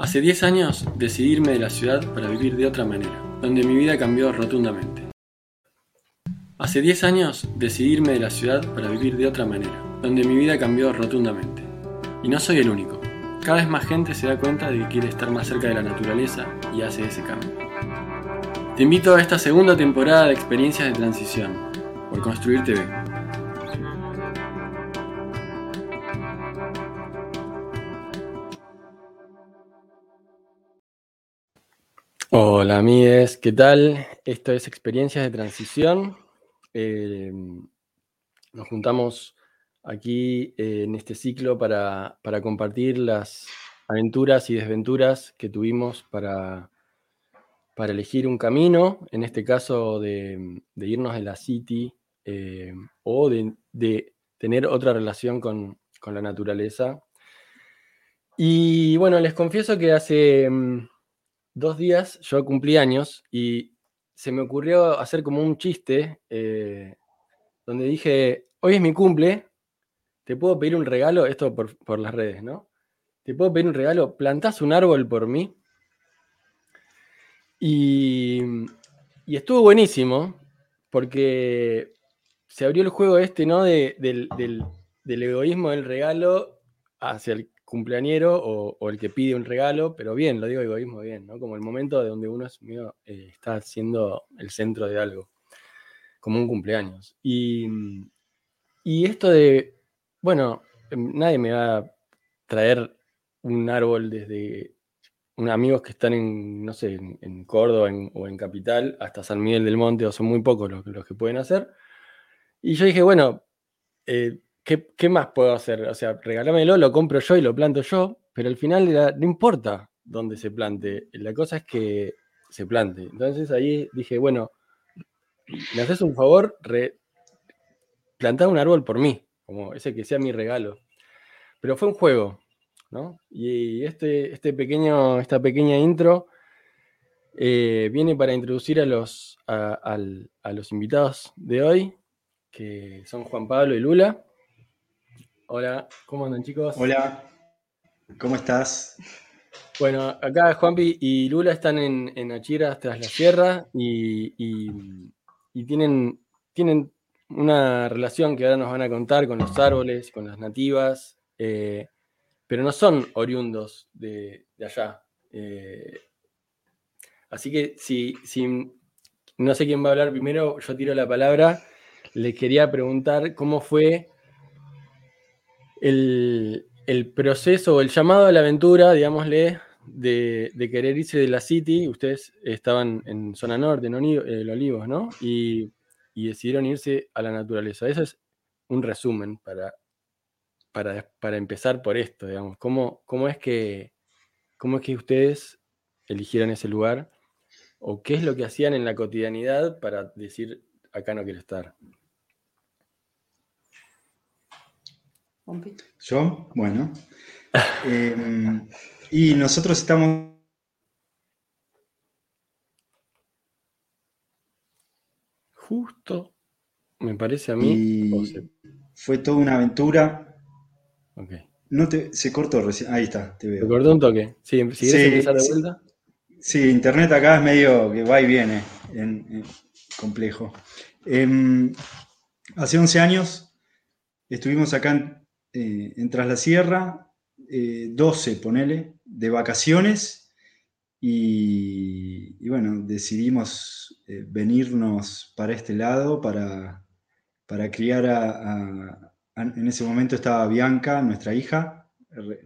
Hace 10 años decidí irme de la ciudad para vivir de otra manera, donde mi vida cambió rotundamente. Hace 10 años decidí irme de la ciudad para vivir de otra manera, donde mi vida cambió rotundamente. Y no soy el único. Cada vez más gente se da cuenta de que quiere estar más cerca de la naturaleza y hace ese cambio. Te invito a esta segunda temporada de experiencias de transición por Construir TV. Hola amigues, ¿qué tal? Esto es Experiencias de Transición. Eh, nos juntamos aquí eh, en este ciclo para, compartir las aventuras y desventuras que tuvimos para, para elegir un camino, en este caso de, irnos de la City eh, o de, tener otra relación con, con la naturaleza. Y bueno, les confieso que hace mm, dos días yo cumplí años y se me ocurrió hacer como un chiste eh, donde dije, hoy es mi cumple, te puedo pedir un regalo, esto por, las redes, ¿no? Te puedo pedir un regalo, plantás un árbol por mí. Y, y estuvo buenísimo porque se abrió el juego este, ¿no? del, del egoísmo del regalo hacia el cumpleañero o, el que pide un regalo, pero bien, lo digo egoísmo bien, ¿no? Como el momento de donde uno eh, está siendo el centro de algo, como un cumpleaños. Y, esto de, bueno, em, nadie me va a traer un árbol desde unos amigos que están en, no sé, en, Córdoba o en Capital hasta San Miguel del Monte, o son muy pocos los, los que pueden hacer. Y yo dije, bueno, eh, ¿qué, más puedo hacer? O sea, regálamelo, lo compro yo y lo planto yo, pero al final no importa dónde se plante, la cosa es que se plante. Entonces ahí dije, bueno, me haces un favor, re, un árbol por mí, como ese que sea mi regalo. Pero fue un juego, ¿no? Y este, este pequeño, esta pequeña intro eh, viene para introducir a los, a los invitados de hoy, que son Juan Pablo y Lula. Hola, ¿cómo andan chicos? Hola, ¿cómo estás? Bueno, acá Juanpi y Lula están en, en Achira tras la sierra y, tienen, tienen una relación que ahora nos van a contar con los árboles, con las nativas, eh, pero no son oriundos de, allá. Eh, así que si, si no sé quién va a hablar primero, yo tiro la palabra. Les quería preguntar cómo fue el, proceso el llamado a la aventura, digámosle, de, querer irse de la City, ustedes estaban en zona norte, en el Olivos, ¿no? Y, decidieron irse a la naturaleza. Eso es un resumen para, para, empezar por esto, digamos. ¿Cómo, cómo, es que, ¿Cómo es que ustedes eligieron ese lugar? ¿O qué es lo que hacían en la cotidianidad para decir, acá no quiero estar? Yo, bueno. Em, y nosotros estamos... Justo, me parece a mí. Fue toda una aventura. Ok. No te, se cortó recién. Ahí está, te veo. Se cortó un toque. Sí, si empezar de vuelta. Sí, internet acá es medio que va y viene, complejo. Em, hace 11 años estuvimos acá en, eh, en Tras la Sierra, 12, eh, ponele, de vacaciones, y, bueno, decidimos eh, venirnos para este lado para, para criar a, En ese momento estaba Bianca, nuestra hija,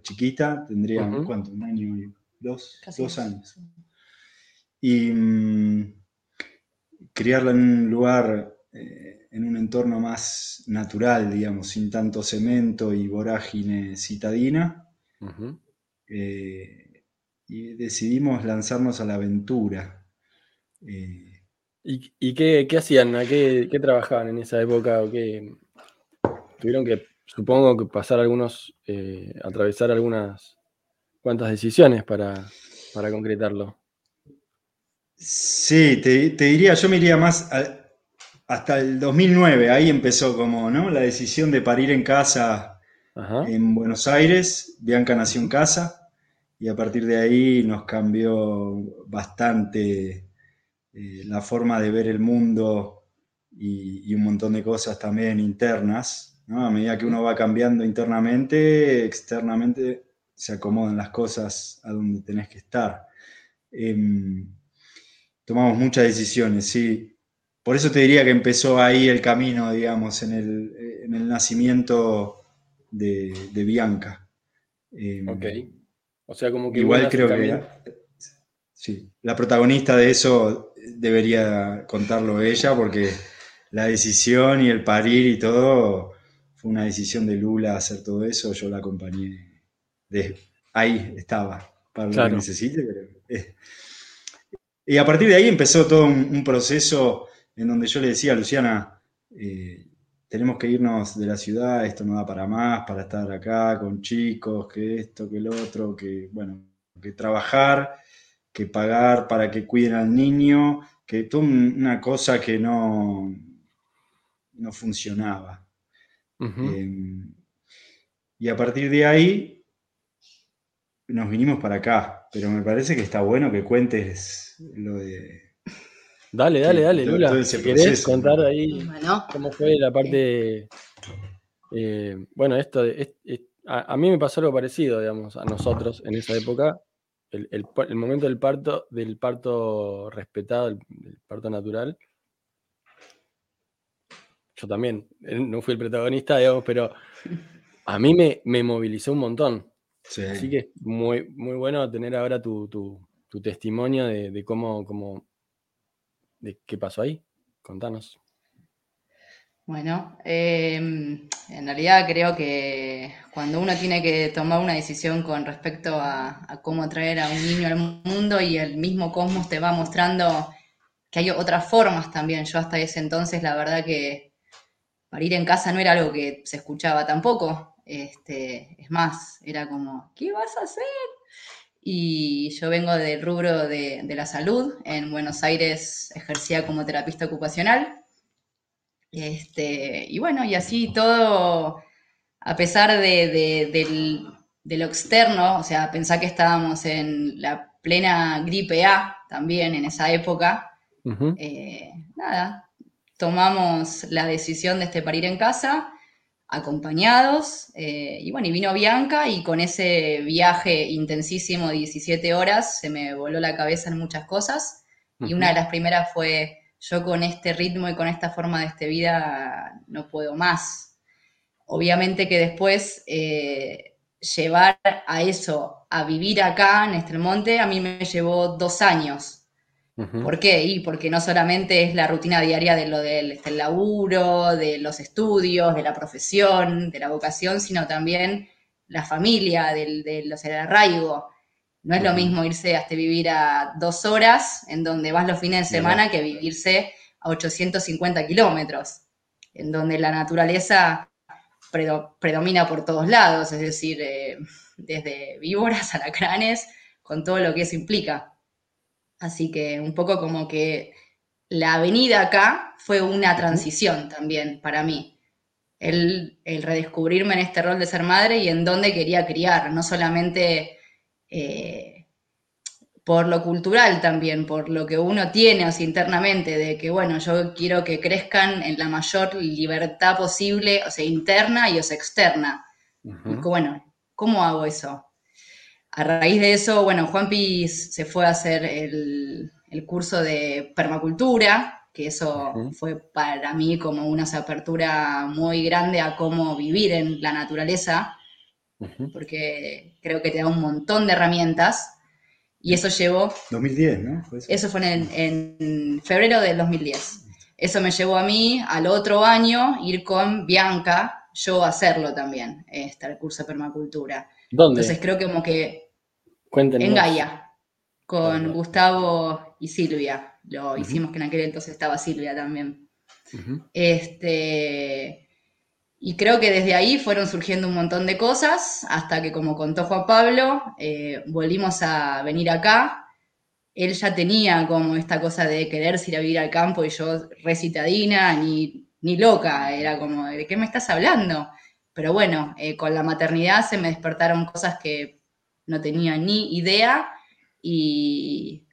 chiquita, tendría, ¿cuánto? Un año y dos, dos años. Y mm, criarla en un lugar en un entorno más natural, digamos, sin tanto cemento y vorágine citadina. Eh, y decidimos lanzarnos a la aventura. Eh, ¿Y, qué, hacían? qué, trabajaban en esa época? ¿O qué? Tuvieron que, supongo que pasar algunos, eh, atravesar algunas cuantas decisiones para, concretarlo. Sí, te, te, diría, yo me iría más a, hasta el 2009, ahí empezó como, ¿no? La decisión de parir en casa en Buenos Aires, Bianca nació en casa, y a partir de ahí nos cambió bastante eh, la forma de ver el mundo y, un montón de cosas también internas. A medida que uno va cambiando internamente, externamente se acomodan las cosas a donde tenés que estar. Em, tomamos muchas decisiones, sí. Por eso te diría que empezó ahí el camino, digamos, en el, nacimiento de, Bianca. Em, ok. O sea, como que... Igual creo que... Sí, la protagonista de eso debería contarlo ella porque la decisión y el parir y todo fue una decisión de Lula hacer todo eso, yo la acompañé. De, ahí estaba, para lo que necesite. Eh. Y a partir de ahí empezó todo un, proceso en donde yo le decía a Luciana, eh, tenemos que irnos de la ciudad, esto no da para más, para estar acá con chicos, que esto, que el otro, que, bueno, que trabajar que pagar para que cuiden al niño, que toda una cosa que no, no funcionaba. Em, y a partir de ahí nos vinimos para acá, pero me parece que está bueno que cuentes lo de... Dale, dale, dale, Lula. Si querés contar ahí cómo fue la parte... Eh, bueno, esto, a, a, mí me pasó algo parecido, digamos, a nosotros en esa época el, momento del parto, del parto respetado, el, parto natural. Yo también, no fui el protagonista, digamos, pero a mí me, me movilizó un montón. Así que es muy, muy bueno tener ahora tu, testimonio de, cómo, cómo, de qué pasó ahí. Contanos. Bueno, em, en realidad creo que cuando uno tiene que tomar una decisión con respecto a, cómo traer a un niño al mundo y el mismo cosmos te va mostrando que hay otras formas también. Yo hasta ese entonces la verdad que parir en casa no era algo que se escuchaba tampoco. Este, es más, era como, ¿qué vas a hacer? Y yo vengo del rubro de, de la salud. En Buenos Aires ejercía como terapista ocupacional. Este, y bueno, y así todo, a pesar de, lo externo, o sea, pensar que estábamos en la plena gripe A también en esa época, eh, nada, tomamos la decisión de este parir en casa, acompañados, eh, y bueno, y vino Bianca y con ese viaje intensísimo de 17 horas se me voló la cabeza en muchas cosas, y una de las primeras fue yo con este ritmo y con esta forma de este vida no puedo más. Obviamente que después eh, llevar a eso, a vivir acá en Estelmonte, a mí me llevó dos años. ¿Por qué? Y porque no solamente es la rutina diaria de lo del este, laburo, de los estudios, de la profesión, de la vocación, sino también la familia, del, del, el arraigo. No es lo mismo irse hasta vivir a dos horas, en donde vas los fines de semana, que vivirse a 850 kilómetros, en donde la naturaleza predomina por todos lados, es decir, eh, desde víboras, alacranes, con todo lo que eso implica. Así que un poco como que la avenida acá fue una transición también para mí. El, el redescubrirme en este rol de ser madre y en dónde quería criar, no solamente eh, por lo cultural también, por lo que uno tiene internamente, de que, bueno, yo quiero que crezcan en la mayor libertad posible, o sea, interna y o sea, externa. Bueno, ¿cómo hago eso? A raíz de eso, bueno, Juan Piz se fue a hacer el, curso de permacultura, que eso fue para mí como una apertura muy grande a cómo vivir en la naturaleza, porque creo que te da un montón de herramientas. Y eso llevó... 2010, ¿no? eso? fue en, febrero del 2010. Eso me llevó a mí al otro año ir con Bianca, yo a hacerlo también, este, el curso de permacultura. ¿Dónde? Entonces creo que como que... Cuéntenos. En Gaia, con Gustavo y Silvia. Lo hicimos que en aquel entonces estaba Silvia también. Este y creo que desde ahí fueron surgiendo un montón de cosas, hasta que como contó Juan Pablo, eh, volvimos a venir acá. Él ya tenía como esta cosa de quererse ir a vivir al campo y yo recitadina, ni, ni loca, era como, ¿de qué me estás hablando? Pero bueno, eh, con la maternidad se me despertaron cosas que no tenía ni idea y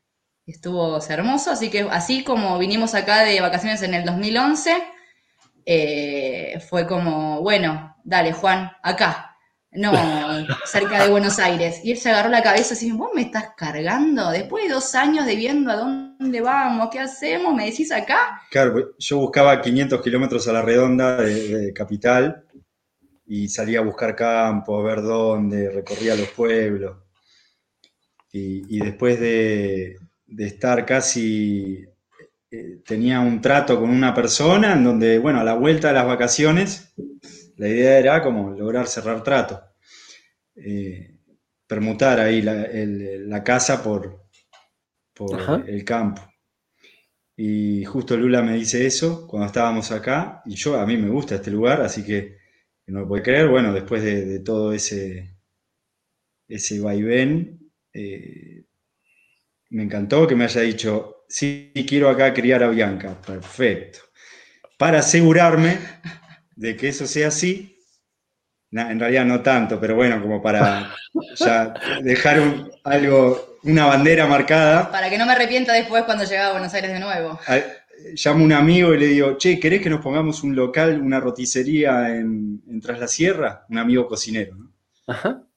estuvo hermoso, así que así como vinimos acá de vacaciones en el 2011, eh, fue como, bueno, dale Juan, acá, no, cerca de Buenos Aires. Y él se agarró la cabeza así, vos me estás cargando, después de dos años de viendo a dónde vamos, qué hacemos, me decís acá. Claro, yo buscaba 500 kilómetros a la redonda de, capital y salía a buscar campo, a ver dónde, recorría los pueblos. Y, después de, estar casi, eh, tenía un trato con una persona en donde, bueno, a la vuelta de las vacaciones, la idea era como lograr cerrar trato, eh, permutar ahí la, casa por, por el campo. Y justo Lula me dice eso cuando estábamos acá, y yo a mí me gusta este lugar, así que no me puede creer, bueno, después de, todo ese, ese vaivén, eh, me encantó que me haya dicho, sí, quiero acá criar a Bianca, perfecto. Para asegurarme de que eso sea así. en realidad no tanto, pero bueno, como para ya dejar algo, una bandera marcada. Para que no me arrepienta después cuando llegaba a Buenos Aires de nuevo. Llamo a un amigo y le digo, che, ¿querés que nos pongamos un local, una roticería en, Tras la Sierra? Un amigo cocinero, ¿no?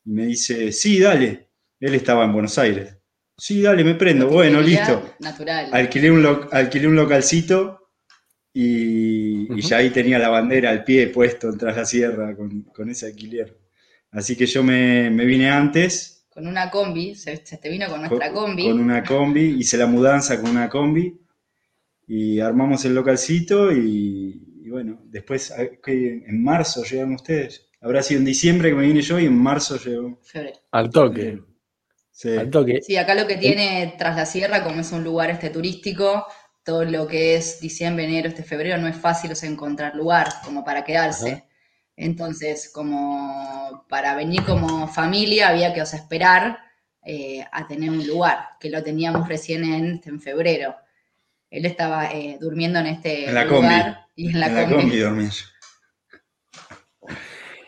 Y me dice, sí, dale. Él estaba en Buenos Aires. Sí, dale, me prendo. Bueno, listo. Natural. Alquilé un, alquilé un localcito y, ya ahí tenía la bandera al pie puesto tras la sierra con, ese alquiler. Así que yo me, vine antes. Con una combi, se, te vino con nuestra combi. Con una combi, hice la mudanza con una combi y armamos el localcito y, bueno, después en marzo llegaron ustedes. Habrá sido en diciembre que me vine yo y en marzo llegó. Febrero. Al toque. Sí. Al toque. Sí, acá lo que tiene tras la sierra, como es un lugar este turístico, todo lo que es diciembre, enero, este febrero, no es fácil encontrar lugar como para quedarse. Entonces, como para venir como familia había que esperar eh, a tener un lugar, que lo teníamos recién en, en febrero. Él estaba eh, durmiendo en este en la lugar y en la, en combi. dormía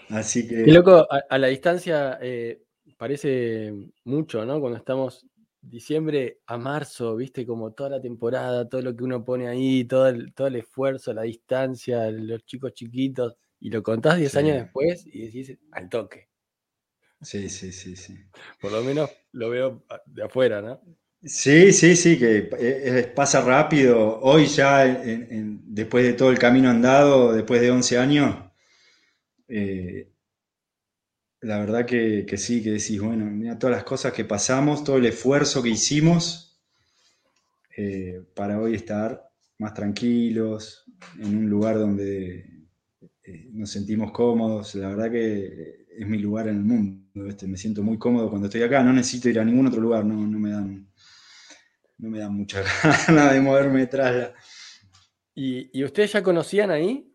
Así que... Y loco, a, la distancia eh, parece mucho, ¿no? Cuando estamos diciembre a marzo, viste, como toda la temporada, todo lo que uno pone ahí, todo el, todo el esfuerzo, la distancia, los chicos chiquitos, y lo contás 10 años después y decís al toque. Sí, sí, sí, sí. Por lo menos lo veo de afuera, ¿no? Sí, sí, sí, que pasa rápido. Hoy ya, después de todo el camino andado, después de 11 años, eh, la verdad que, sí, que decís, bueno, mira todas las cosas que pasamos, todo el esfuerzo que hicimos eh, para hoy estar más tranquilos, en un lugar donde eh, nos sentimos cómodos. La verdad que es mi lugar en el mundo. Me siento muy cómodo cuando estoy acá. No necesito ir a ningún otro lugar, no, me dan no me dan mucha ganas de moverme detrás. ¿Y, ¿Y ustedes ya conocían ahí,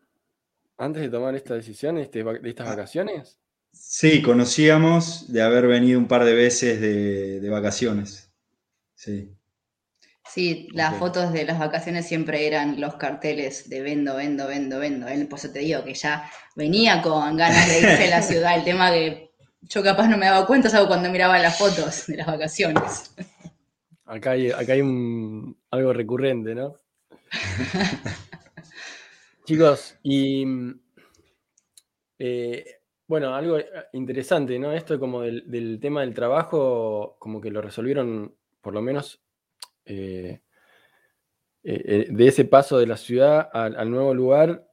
antes de tomar esta decisión, este, de estas ah. vacaciones? Sí, conocíamos de haber venido un par de veces de, vacaciones. Sí. Sí, las fotos de las vacaciones siempre eran los carteles de vendo, vendo, vendo, vendo. Él, por eso te digo que ya venía con ganas de irse a la ciudad. El tema que yo capaz no me daba cuenta, salvo cuando miraba las fotos de las vacaciones. Acá hay, acá hay un, algo recurrente, ¿no? Chicos, y eh, bueno, algo eh, interesante, ¿no? Esto como del, tema del trabajo, como que lo resolvieron, por lo menos, eh, eh, de ese paso de la ciudad al, nuevo lugar,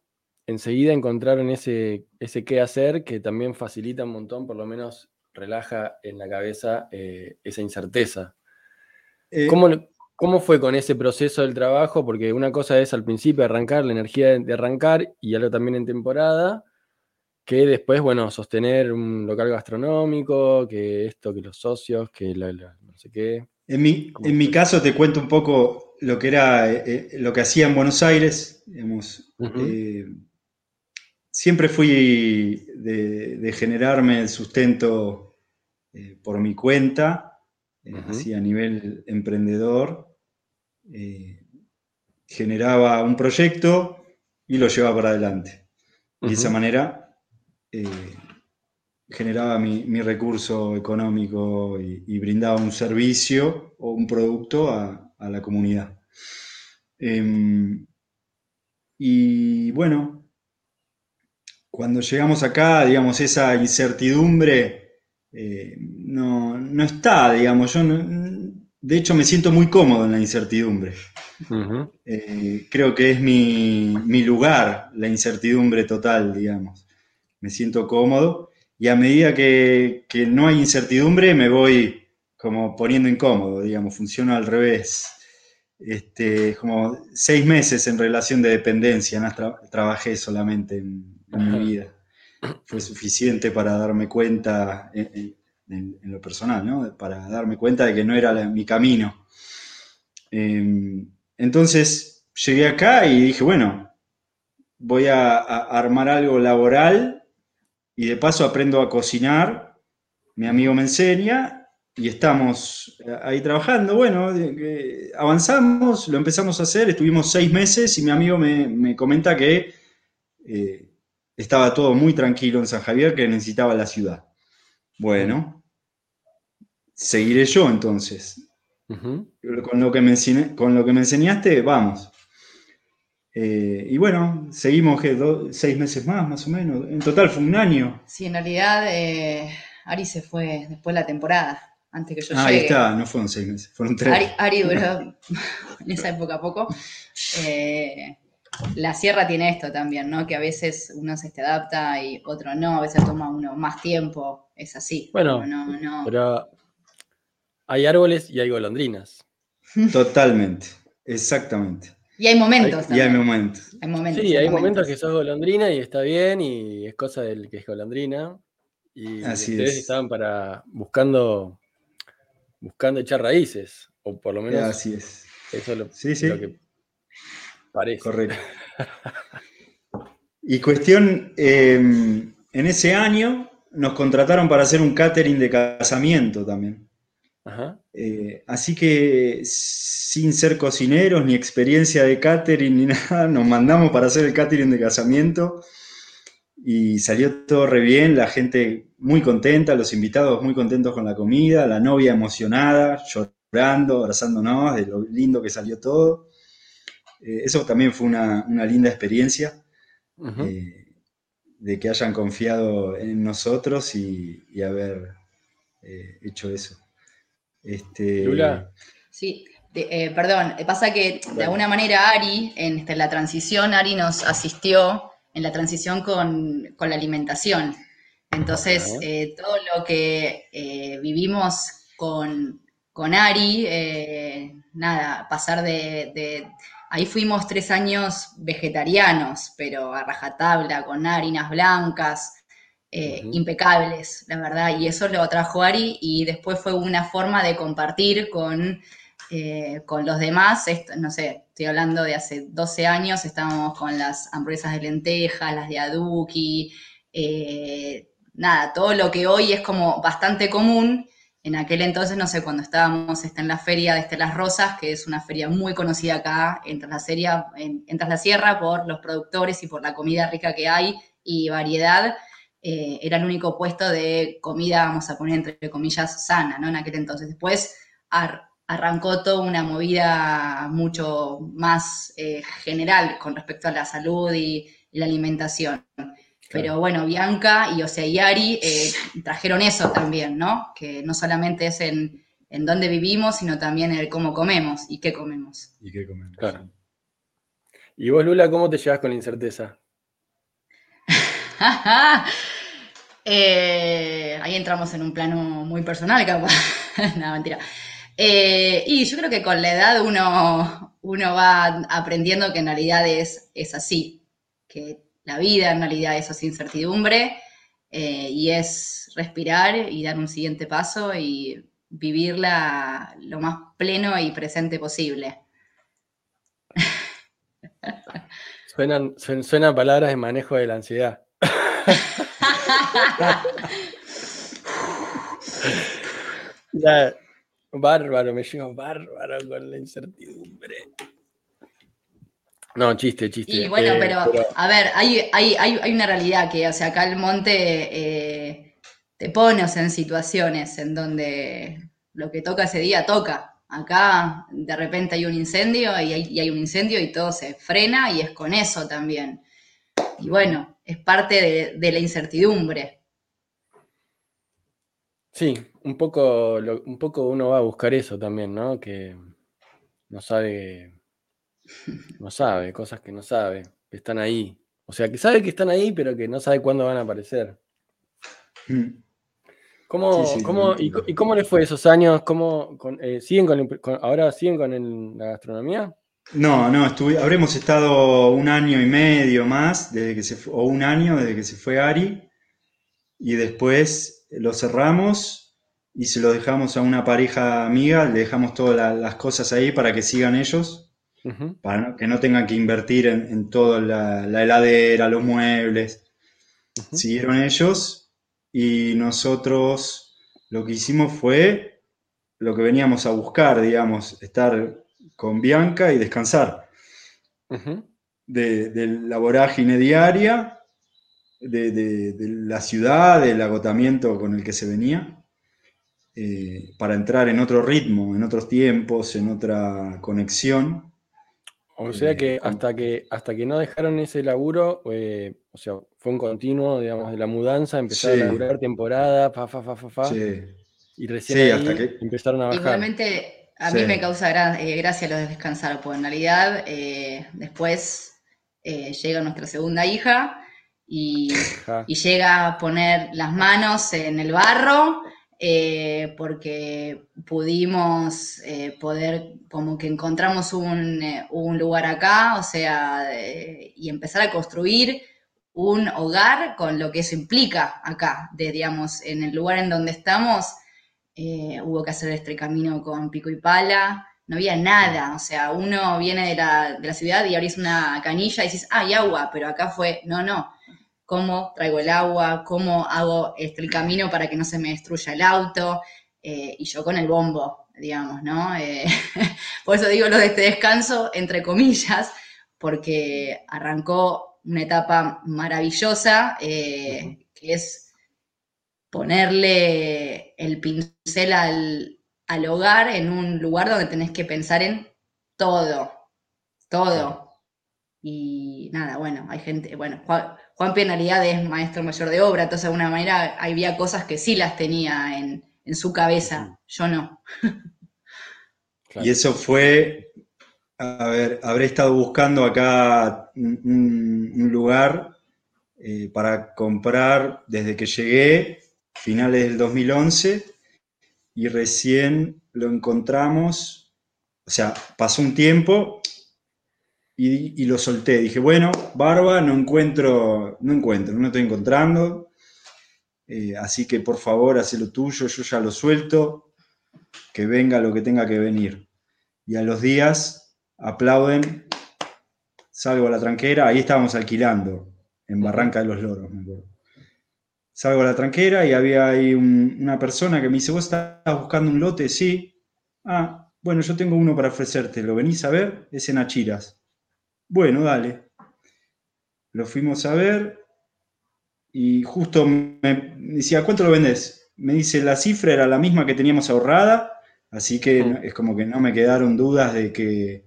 enseguida encontraron ese, ese qué hacer que también facilita un montón, por lo menos relaja en la cabeza esa incerteza. ¿Cómo, ¿Cómo, fue con ese proceso del trabajo? Porque una cosa es al principio arrancar, la energía de arrancar, y algo también en temporada que después, bueno, sostener un local gastronómico, que esto, que los socios, que no sé qué. En mi, en mi caso te cuento un poco lo que era, eh, eh, lo que hacía en Buenos Aires, eh, siempre fui de, generarme el sustento por mi cuenta, así a nivel emprendedor. generaba un proyecto y lo llevaba para adelante. Y de esa manera eh, generaba mi, recurso económico y, brindaba un servicio o un producto a, la comunidad. Em, y bueno, cuando llegamos acá, digamos, esa incertidumbre eh, no, está, digamos, yo de hecho me siento muy cómodo en la incertidumbre. Eh, creo que es mi, mi, lugar, la incertidumbre total, digamos. Me siento cómodo y a medida que, no hay incertidumbre me voy como poniendo incómodo, digamos, funciona al revés. Este, como seis meses en relación de dependencia, ¿no? trabajé solamente en, mi vida. Fue suficiente para darme cuenta en, lo personal, ¿no? Para darme cuenta de que no era mi camino. Em, entonces llegué acá y dije, bueno, voy a armar algo laboral y de paso aprendo a cocinar, mi amigo me enseña y estamos eh, ahí trabajando. Bueno, avanzamos, lo empezamos a hacer, estuvimos seis meses y mi amigo me, comenta que eh, estaba todo muy tranquilo en San Javier, que necesitaba la ciudad. Bueno, seguiré yo entonces. con, lo que me con lo que me enseñaste, vamos. Eh, y bueno, seguimos seis meses más, más o menos. En total fue un año. Sí, en realidad eh, Ari se fue después de la temporada, antes que yo ah, Ahí está, no fueron seis meses, fueron tres. Ari, duró en esa época poco. Eh, la sierra tiene esto también, ¿no? Que a veces uno se adapta y otro no, a veces toma uno más tiempo, es así. Bueno, pero hay árboles y hay golondrinas. Totalmente, exactamente. Y hay momentos. y hay momentos. Hay momentos. Sí, hay momentos. que sos golondrina y está bien y es cosa del que es golondrina. Y Así ustedes estaban para buscando buscando echar raíces, o por lo menos Así es. eso es lo, sí, sí. que parece. Correcto. y cuestión, em, en ese año nos contrataron para hacer un catering de casamiento también. Eh, así que sin ser cocineros, ni experiencia de catering, ni nada, nos mandamos para hacer el catering de casamiento y salió todo re bien, la gente muy contenta, los invitados muy contentos con la comida, la novia emocionada, llorando, abrazándonos, de lo lindo que salió todo. Eh, eso también fue una, linda experiencia, eh, de que hayan confiado en nosotros y, haber hecho eso. Este... Lula. Sí, eh, perdón, pasa que de alguna manera Ari, en este, la transición, Ari nos asistió en la transición con, la alimentación. Entonces, eh, todo lo que eh, vivimos con, Ari, nada, pasar de, Ahí fuimos tres años vegetarianos, pero a rajatabla, con harinas blancas, eh, impecables, la verdad, y eso lo trajo Ari y después fue una forma de compartir con, eh, con los demás, no sé, estoy hablando de hace 12 años, estábamos con las hamburguesas de lentejas, las de aduki, eh, nada, todo lo que hoy es como bastante común, en aquel entonces, no sé, cuando estábamos está en la feria de Estelas Rosas, que es una feria muy conocida acá en Tras la, en, en Tras la Sierra por los productores y por la comida rica que hay y variedad, eh, era el único puesto de comida, vamos a poner entre comillas, sana, ¿no? En aquel entonces. Después arrancó toda una movida mucho más eh, general con respecto a la salud y, la alimentación. Pero bueno, Bianca y Osea y Ari eh, trajeron eso también, ¿no? Que no solamente es en, en dónde vivimos, sino también en el cómo comemos y qué comemos. Y qué comemos. Claro. ¿Y vos, Lula, cómo te llevas con la incerteza? Eh, ahí entramos en un plano muy personal, capaz. no, mentira. Eh, y yo creo que con la edad uno, uno va aprendiendo que en realidad es, es así, que la vida en realidad es esa incertidumbre eh, y es respirar y dar un siguiente paso y vivirla lo más pleno y presente posible. Suenan, suenan palabras de manejo de la ansiedad. bárbaro, me llevo bárbaro con la incertidumbre. No, chiste, chiste. Y bueno, eh, pero, a ver, hay, hay, una realidad que, o sea, acá el monte, eh, te pones en situaciones en donde lo que toca ese día toca. Acá de repente hay un incendio y hay, un incendio y todo se frena y es con eso también. Y bueno, es parte de, la incertidumbre. Sí, un poco, un poco uno va a buscar eso también, ¿no? Que no sabe, no sabe, cosas que no sabe, que están ahí. O sea, que sabe que están ahí, pero que no sabe cuándo van a aparecer. Mm. ¿Cómo, y, cómo les fue esos años? ¿Cómo, eh, ¿siguen con, ¿Ahora siguen con la gastronomía? No, no, habremos estado un año y medio más, desde que se o un año desde que se fue Ari, y después lo cerramos y se lo dejamos a una pareja amiga, le dejamos todas las cosas ahí para que sigan ellos, para que no tengan que invertir en, toda la, heladera, los muebles. Siguieron ellos y nosotros lo que hicimos fue lo que veníamos a buscar, digamos, estar con Bianca y descansar de, la vorágine diaria, de, la ciudad, del agotamiento con el que se venía, eh, para entrar en otro ritmo, en otros tiempos, en otra conexión. O sea que hasta que hasta que no dejaron ese laburo, eh, o sea, fue un continuo, digamos, de la mudanza, empezaron a laburar temporada, fa, fa, fa, fa, fa. Y recién ahí empezaron a bajar. Igualmente, a mí me causa eh, gracia lo de descansar, porque en realidad eh, después llega nuestra segunda hija y, y llega a poner las manos en el barro eh, porque pudimos eh, poder, como que encontramos un, eh, lugar acá, o sea, y empezar a construir un hogar con lo que eso implica acá, digamos, en el lugar en donde estamos, hubo que hacer este camino con pico y pala, no había nada, o sea, uno viene de la, de la ciudad y abrís una canilla y dices, ah, hay agua, pero acá fue, no, no, cómo traigo el agua, cómo hago este, el camino para que no se me destruya el auto, eh, y yo con el bombo, digamos, ¿no? Eh, por eso digo lo de este descanso, entre comillas, porque arrancó una etapa maravillosa, eh, que es ponerle el pincel al, al hogar en un lugar donde tenés que pensar en todo, todo. Y nada, bueno, hay gente, bueno, Juan Penalidad es maestro mayor de obra, entonces de alguna manera había cosas que sí las tenía en, su cabeza, yo no. Y eso fue, a ver, habré estado buscando acá un, lugar eh, para comprar desde que llegué, finales del 2011, y recién lo encontramos, o sea, pasó un tiempo, y, lo solté. Dije, bueno, barba, no encuentro, no encuentro, no estoy encontrando. Eh, así que por favor, haz lo tuyo, yo ya lo suelto, que venga lo que tenga que venir. Y a los días aplauden, salgo a la tranquera, ahí estábamos alquilando, en Barranca de los Loros, Salgo a la tranquera y había ahí una persona que me dice, ¿vos estás buscando un lote? Sí. Ah, bueno, yo tengo uno para ofrecerte, ¿lo venís a ver? Es en Achiras. Bueno, dale. Lo fuimos a ver y justo me decía, ¿cuánto lo vendés? Me dice, la cifra era la misma que teníamos ahorrada, así que es como que no me quedaron dudas de que,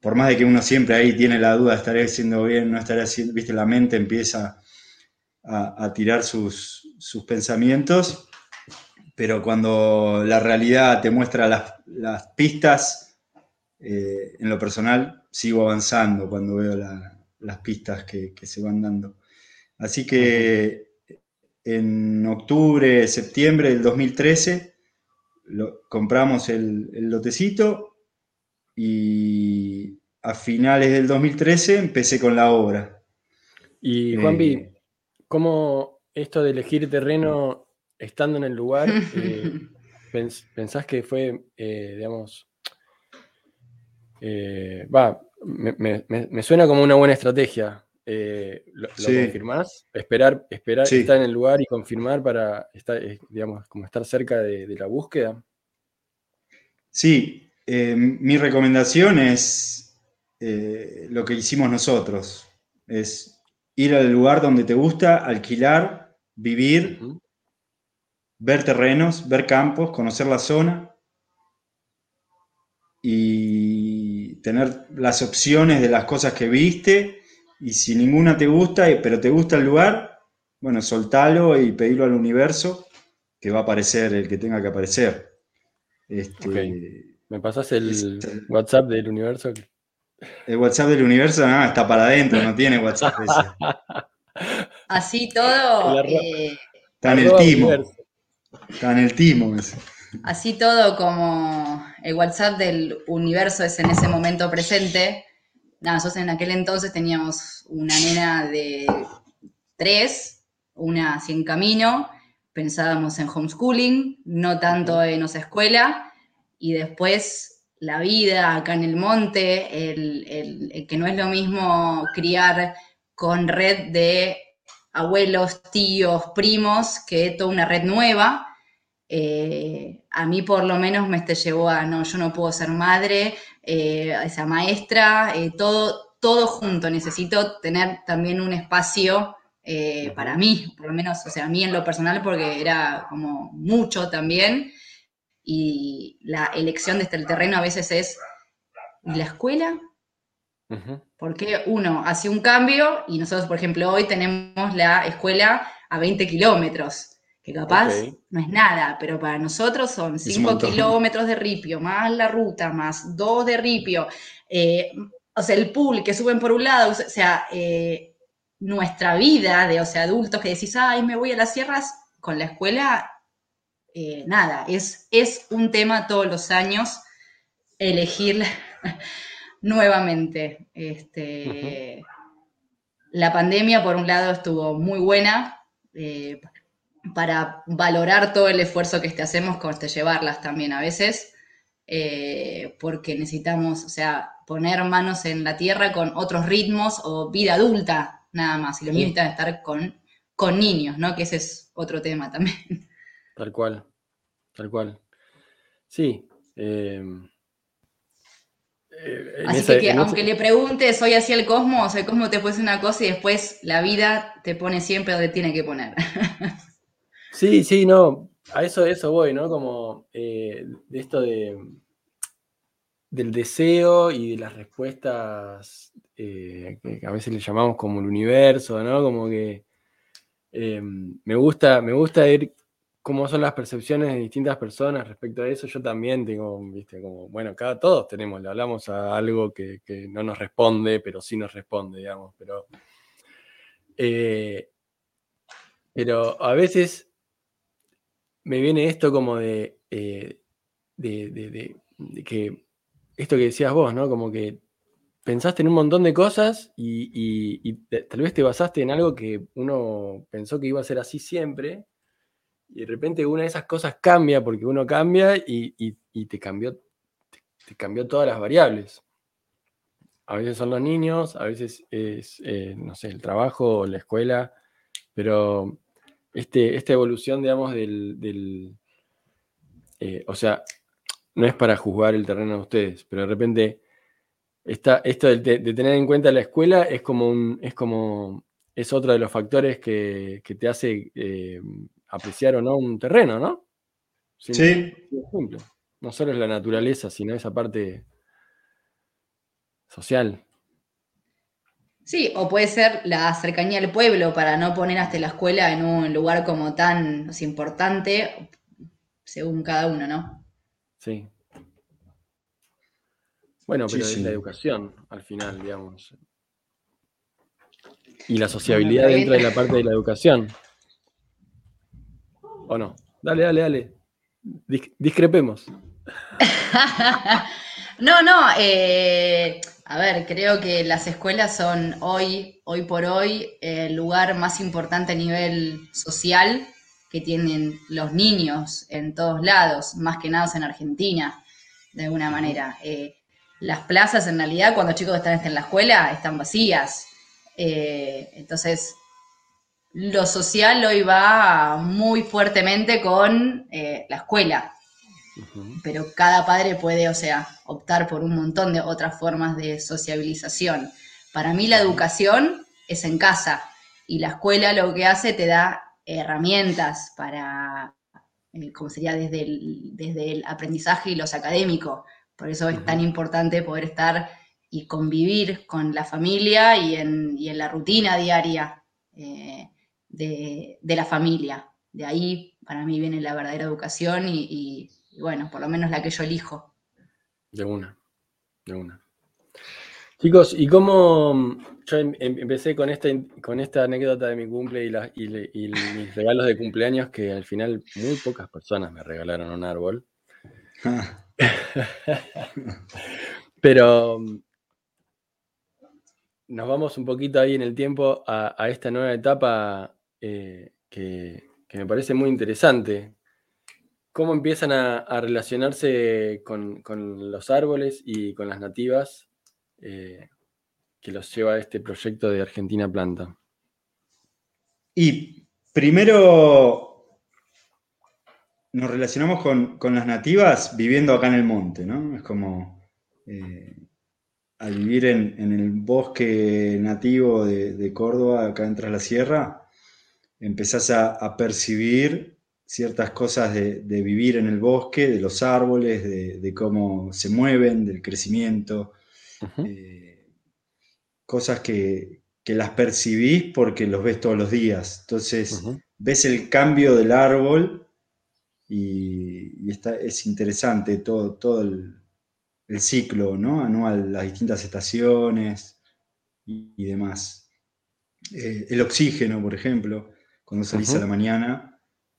por más de que uno siempre ahí tiene la duda, estaré haciendo bien, no estaré haciendo, viste, la mente empieza a, tirar sus, pensamientos, pero cuando la realidad te muestra las, pistas, eh, en lo personal, sigo avanzando cuando veo las pistas que, se van dando. Así que en octubre, septiembre del 2013, compramos el, lotecito y a finales del 2013 empecé con la obra. Y Juanpi, eh, ¿cómo esto de elegir terreno estando en el lugar, eh, pensás que fue, eh, digamos, va, me, suena como una buena estrategia. Eh, ¿Lo, confirmás? Esperar, esperar estar en el lugar y confirmar para estar, eh, digamos, como estar cerca de, la búsqueda. Sí, eh, mi recomendación es lo que hicimos nosotros. Es ir al lugar donde te gusta, alquilar, vivir ver terrenos, ver campos, conocer la zona y tener las opciones de las cosas que viste y si ninguna te gusta, pero te gusta el lugar, bueno, soltalo y pedilo al universo que va a aparecer el que tenga que aparecer. Este, ¿Me pasas el este, WhatsApp del universo? El WhatsApp del universo no, está para adentro, no tiene WhatsApp Así todo. Eh, está en el timo. Está en el timo Así todo como el WhatsApp del universo es en ese momento presente. nosotros en aquel entonces teníamos una nena de tres, una sin camino, pensábamos en homeschooling, no tanto en otra escuela, y después la vida acá en el monte, el, que no es lo mismo criar con red de abuelos, tíos, primos, que toda una red nueva. Eh, a mí por lo menos me te llevó a, no, yo no puedo ser madre, eh, esa maestra, eh, todo, todo junto. Necesito tener también un espacio para mí, por lo menos, o sea, a mí en lo personal, porque era como mucho también y la elección desde el terreno a veces es, la escuela? Porque uno hace un cambio y nosotros, por ejemplo, hoy tenemos la escuela a 20 kilómetros, que capaz no es nada, pero para nosotros son 5 kilómetros de ripio, más la ruta, más 2 de ripio, eh, o sea, el pool que suben por un lado, o sea, eh, nuestra vida de, o sea, adultos que decís, ay, me voy a las sierras, con la escuela eh, nada, es, es un tema todos los años elegir nuevamente. Este, La pandemia, por un lado, estuvo muy buena para valorar todo el esfuerzo que este hacemos con este, llevarlas también a veces, eh, porque necesitamos, o sea, poner manos en la tierra con otros ritmos o vida adulta, nada más. Y los niños necesitan estar con, con niños, ¿no? Que ese es otro tema también. Tal cual, tal cual. Sí. Em, eh, así que, aunque le preguntes hoy hacia el cosmos, el cosmos te pone una cosa y después la vida te pone siempre donde tiene que poner. sí, sí, no. A eso, eso voy, ¿no? Como eh, de esto de del deseo y de las respuestas eh, que a veces le llamamos como el universo, ¿no? Como que em, me gusta, me gusta ir cómo son las percepciones de distintas personas respecto a eso. Yo también tengo, viste, como, bueno, cada todos tenemos, le hablamos a algo que, no nos responde, pero sí nos responde, digamos. Pero, eh, pero a veces me viene esto como de, eh, de, que, esto que decías vos, ¿no? Como que pensaste en un montón de cosas y, tal vez te basaste en algo que uno pensó que iba a ser así siempre y de repente una de esas cosas cambia porque uno cambia y, te, cambió, te, cambió todas las variables. A veces son los niños, a veces es, eh, no sé, el trabajo o la escuela, pero este, esta evolución, digamos, del... Eh, o sea, no es para juzgar el terreno de ustedes, pero de repente esto de, tener en cuenta la escuela es como un, es como, es otro de los factores que, te hace eh, apreciar o no un terreno, ¿no? sí. No solo es la naturaleza, sino esa parte social. Sí, o puede ser la cercanía al pueblo para no poner hasta la escuela en un lugar como tan importante, según cada uno, ¿no? Sí. Bueno, pero es la educación al final, digamos. Y la sociabilidad dentro de la parte de la educación. ¿O no? Dale, dale, dale. discrepemos. no, no. Eh, a ver, creo que las escuelas son hoy, hoy por hoy, el lugar más importante a nivel social que tienen los niños en todos lados, más que nada en Argentina, de alguna manera. Eh, las plazas en realidad cuando los chicos están en la escuela están vacías. Eh, entonces, lo social hoy va muy fuertemente con eh, la escuela. Pero cada padre puede, o sea, optar por un montón de otras formas de sociabilización. Para mí la educación es en casa y la escuela lo que hace te da herramientas para eh, como sería desde el, desde el aprendizaje y los académicos. Por eso es tan importante poder estar y convivir con la familia y en, la rutina diaria eh, de, la familia. De ahí para mí viene la verdadera educación y, bueno, por lo menos la que yo elijo. De una, de una. Chicos, ¿y cómo yo em, em, empecé con esta, con esta anécdota de mi cumple y, y, mis regalos de cumpleaños que al final muy pocas personas me regalaron un árbol? Pero nos vamos un poquito ahí en el tiempo a, esta nueva etapa eh, que, me parece muy interesante. ¿Cómo empiezan a, relacionarse con, los árboles y con las nativas eh, que los lleva a este proyecto de Argentina Planta? Y primero nos relacionamos con, las nativas viviendo acá en el monte, ¿no? Es como... Eh, al vivir en, el bosque nativo de, Córdoba, acá entre la sierra, empezás a, percibir ciertas cosas de, vivir en el bosque, de los árboles, de, cómo se mueven, del crecimiento, eh, cosas que, las percibís porque los ves todos los días. Entonces, ves el cambio del árbol y, está, es interesante todo, todo el el ciclo ¿no? anual, las distintas estaciones y, demás. Eh, el oxígeno, por ejemplo, cuando salís a la mañana,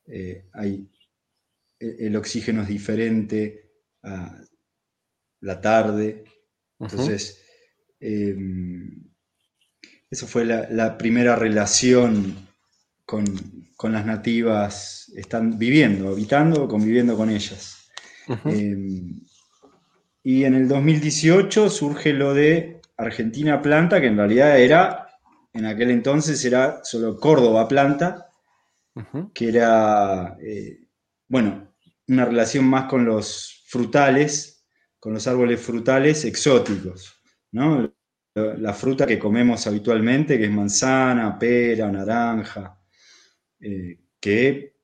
eh, hay, e, el oxígeno es diferente a la tarde. Entonces, em, esa fue la, primera relación con, las nativas, están viviendo, habitando o conviviendo con ellas. Y en el 2018 surge lo de Argentina Planta, que en realidad era, en aquel entonces era solo Córdoba Planta, que era, eh, bueno, una relación más con los frutales, con los árboles frutales exóticos, ¿no? La fruta que comemos habitualmente, que es manzana, pera, naranja, eh, que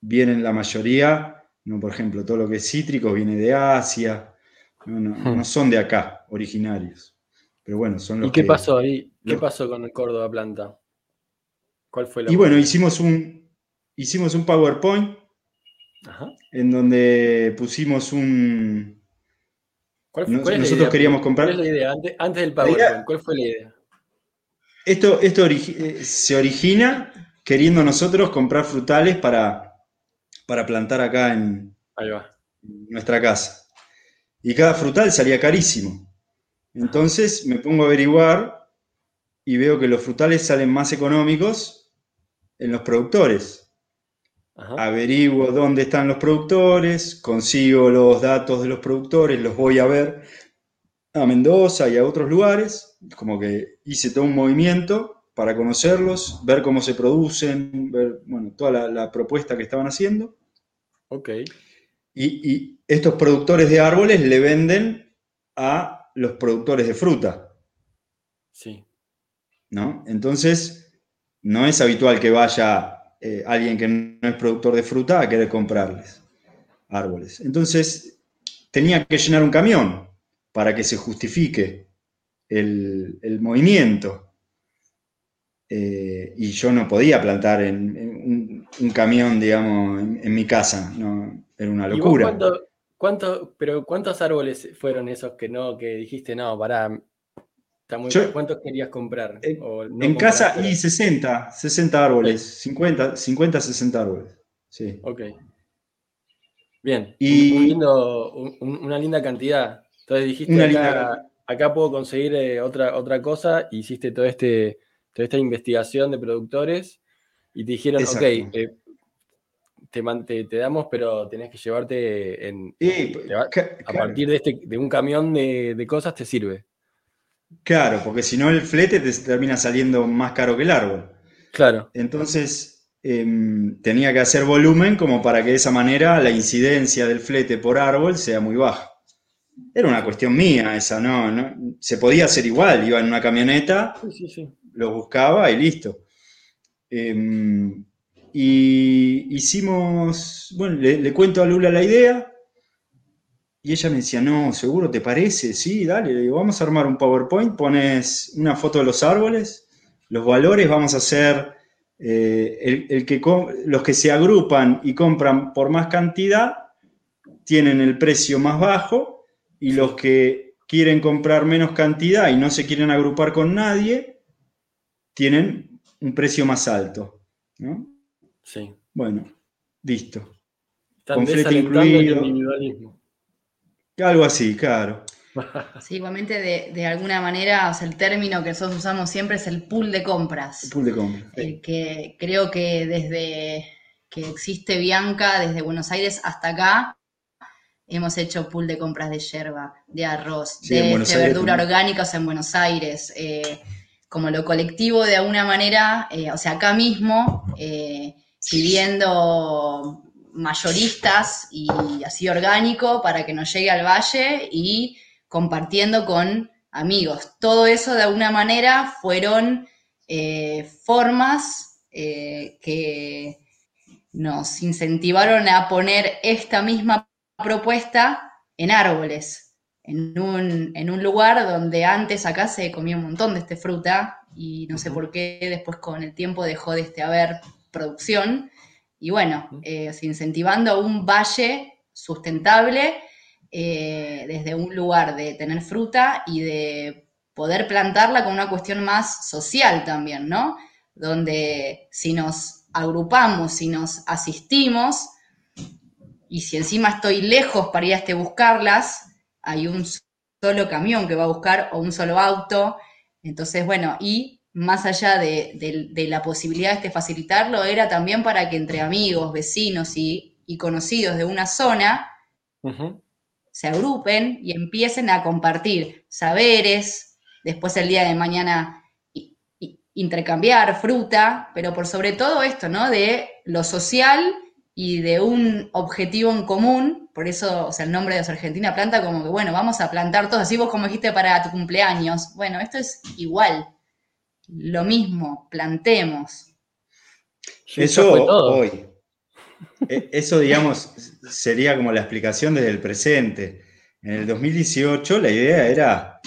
vienen la mayoría, ¿no? por ejemplo, todo lo que es cítrico viene de Asia, Hmm. No, son de acá, originarios. Pero bueno, son los ¿Y qué pasó ahí? ¿Qué pasó con el Córdoba Planta? ¿Cuál fue la Y bueno, hicimos un, hicimos un PowerPoint en donde pusimos un... ¿Cuál fue, nosotros queríamos comprar... ¿Cuál es la idea? Antes, del PowerPoint, ¿cuál fue la idea? Esto, esto eh, se origina queriendo nosotros comprar frutales para, para plantar acá en nuestra casa y cada frutal salía carísimo. Entonces me pongo a averiguar y veo que los frutales salen más económicos en los productores. Averiguo dónde están los productores, consigo los datos de los productores, los voy a ver a Mendoza y a otros lugares, como que hice todo un movimiento para conocerlos, ver cómo se producen, ver bueno, toda la, la propuesta que estaban haciendo. Ok. Y, estos productores de árboles le venden a los productores de fruta. Sí. ¿No? Entonces, no es habitual que vaya eh, alguien que no es productor de fruta a querer comprarles árboles. Entonces, tenía que llenar un camión para que se justifique el, movimiento. Eh, y yo no podía plantar en, un, camión, digamos, en, en mi casa. No, era una locura. cuánto, pero ¿cuántos árboles fueron esos que no, que dijiste, no, pará, ¿cuántos querías comprar? en casa y 60, 60 árboles, 50, 50, 60 árboles. Sí. Ok. Bien. Y una linda cantidad. Entonces dijiste, acá, puedo conseguir eh, otra, otra cosa, hiciste todo este, toda esta investigación de productores y te dijeron, ok, eh, te, te, damos, pero tenés que llevarte en. a partir de, este, de un camión de, cosas te sirve. Claro, porque si no el flete te termina saliendo más caro que el árbol. Claro. Entonces em, tenía que hacer volumen como para que de esa manera la incidencia del flete por árbol sea muy baja. Era una cuestión mía esa, ¿no? ¿no? Se podía hacer igual, iba en una camioneta, lo buscaba y listo. Em, y hicimos, bueno, le, le cuento a Lula la idea, y ella me decía, no, seguro te parece, sí, dale, le digo, vamos a armar un PowerPoint, pones una foto de los árboles, los valores, vamos a hacer eh, el, el que los que se agrupan y compran por más cantidad tienen el precio más bajo y los que quieren comprar menos cantidad y no se quieren agrupar con nadie tienen un precio más alto. ¿no? Sí. Bueno, listo. Flete desalentando el incluido. individualismo. Algo así, claro. Sí, igualmente de, de alguna manera, o sea, el término que nosotros usamos siempre es el pool de compras. Pool de compra. El que creo que desde que existe Bianca, desde Buenos Aires hasta acá, hemos hecho pool de compras de yerba, de arroz, Sí, de, verdura también. orgánicos en Buenos Aires. eh, como lo colectivo, de alguna manera, eh, o sea, acá mismo, eh, pidiendo mayoristas y así orgánico para que nos llegue al valle y compartiendo con amigos. Todo eso de alguna manera fueron eh, formas eh, que nos incentivaron a poner esta misma propuesta en árboles, en un, en un lugar donde antes acá se comía un montón de este fruta y no sé por qué después con el tiempo dejó de este haber producción. Y bueno, eh, incentivando un valle sustentable eh, desde un lugar de tener fruta y de poder plantarla con una cuestión más social también, ¿no? Donde si nos agrupamos, si nos asistimos, y si encima estoy lejos para ir a este buscarlas, hay un solo camión que va a buscar o un solo auto. Entonces, bueno, y más allá de, de- de la posibilidad de este facilitarlo, era también para que entre amigos, vecinos y, y conocidos de una zona se agrupen y empiecen a compartir saberes, después el día de mañana i- intercambiar fruta, pero por sobre todo esto, ¿no? De lo social y de un objetivo en común, por eso, o sea, el nombre de Argentina Planta, como que, bueno, vamos a plantar todos, así vos como dijiste para tu cumpleaños, bueno, esto es igual, lo mismo, plantemos. Eso fue todo. hoy. E- Eso, digamos, sería como la explicación desde el presente. En el 2018 la idea era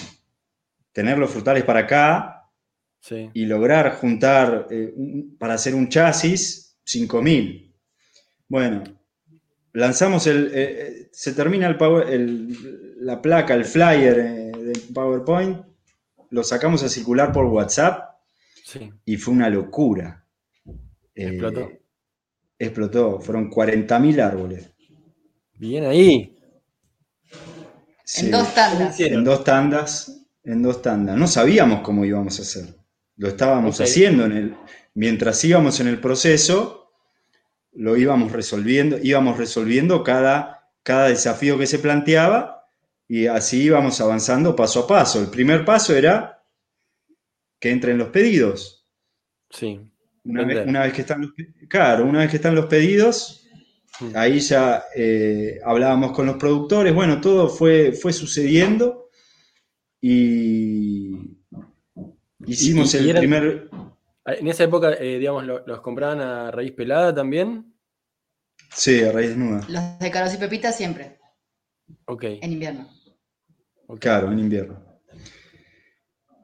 tener los frutales para acá Sí. y lograr juntar eh, un- para hacer un chasis 5.000. Bueno, lanzamos el... eh, eh, se termina el power- el- la placa, el flyer eh, del PowerPoint, lo sacamos a circular por WhatsApp Sí. y fue una locura. Eh, Explotó. explotó, fueron 40.000 árboles. Bien ahí. Sí, En dos tandas. En dos tandas, en dos tandas. No sabíamos cómo íbamos a hacer. Lo estábamos haciendo en el, mientras íbamos en el proceso, lo íbamos resolviendo, íbamos resolviendo cada, cada desafío que se planteaba y así íbamos avanzando paso a paso. El primer paso era que entren los pedidos. Sí. Una vez, una vez que están los, claro, una vez que están los pedidos, Mm. ahí ya eh, hablábamos con los productores, bueno, todo fue, fue sucediendo y hicimos Y- y el eran- primer... En esa época, eh, digamos, lo- los compraban a raíz pelada también. Sí, a raíz desnuda, Los de Carlos y Pepita siempre, Ok. en invierno. ok. claro, en invierno.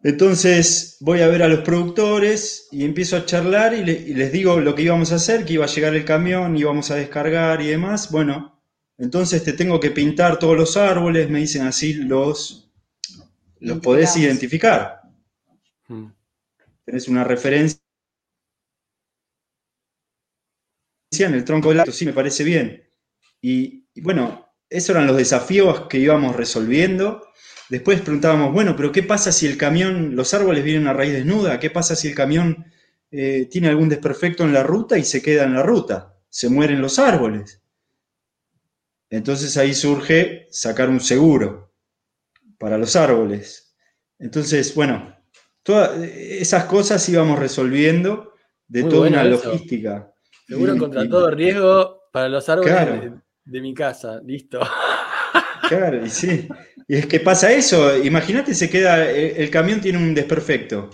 Entonces voy a ver a los productores y empiezo a charlar y, le- y les digo lo que íbamos a hacer, que iba a llegar el camión, íbamos a descargar y demás. Bueno, entonces te tengo que pintar todos los árboles, me dicen así, los, los podés identificar. Mm. tenés una referencia en el tronco del árbol, sí, me parece bien. Y, y bueno, esos eran los desafíos que íbamos resolviendo. Después preguntábamos, bueno, pero ¿qué pasa si el camión, los árboles vienen a raíz desnuda? ¿Qué pasa si el camión eh, tiene algún desperfecto en la ruta y se queda en la ruta? Se mueren los árboles. Entonces ahí surge sacar un seguro para los árboles. Entonces, bueno, todas esas cosas íbamos resolviendo de Muy toda bueno una eso. logística. Seguro contra todo riesgo para los árboles Claro. De, mi casa. Listo. Claro, y sí. Y es que pasa eso, imagínate se queda, el, el camión tiene un desperfecto.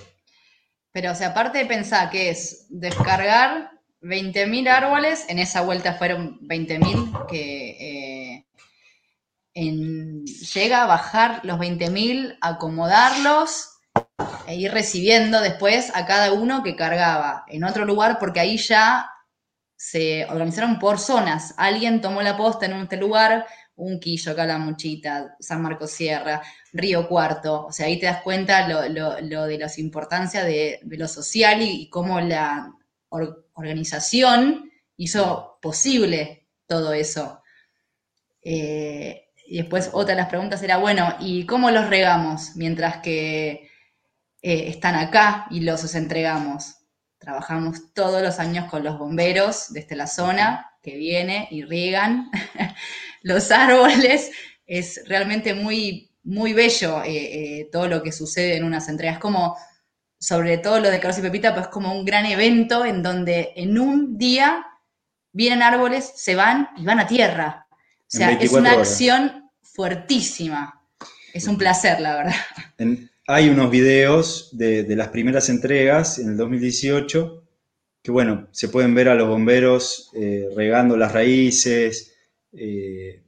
Pero, o sea, aparte de pensar que es descargar 20.000 árboles, en esa vuelta fueron 20.000 que eh, llega a bajar los 20.000, acomodarlos e ir recibiendo después a cada uno que cargaba en otro lugar, porque ahí ya se organizaron por zonas. Alguien tomó la posta en este lugar, un Quillo, Calamuchita, San Marcos Sierra, Río Cuarto. O sea, ahí te das cuenta lo, de la importancia de, lo social y, cómo la organización hizo posible todo eso. Eh, y después otra de las preguntas era, bueno, ¿y cómo los regamos mientras que eh, están acá y los entregamos? Trabajamos todos los años con los bomberos desde la zona que viene y riegan los árboles. Es realmente muy, muy bello eh, eh, todo lo que sucede en unas entregas. Como, sobre todo lo de Carlos y Pepita, pues como un gran evento en donde en un día vienen árboles, se van y van a tierra. O sea, es una acción fuertísima. Es un placer, la verdad. Hay unos videos de, las primeras entregas en el 2018 que, bueno, se pueden ver a los bomberos eh, regando las raíces. Eh,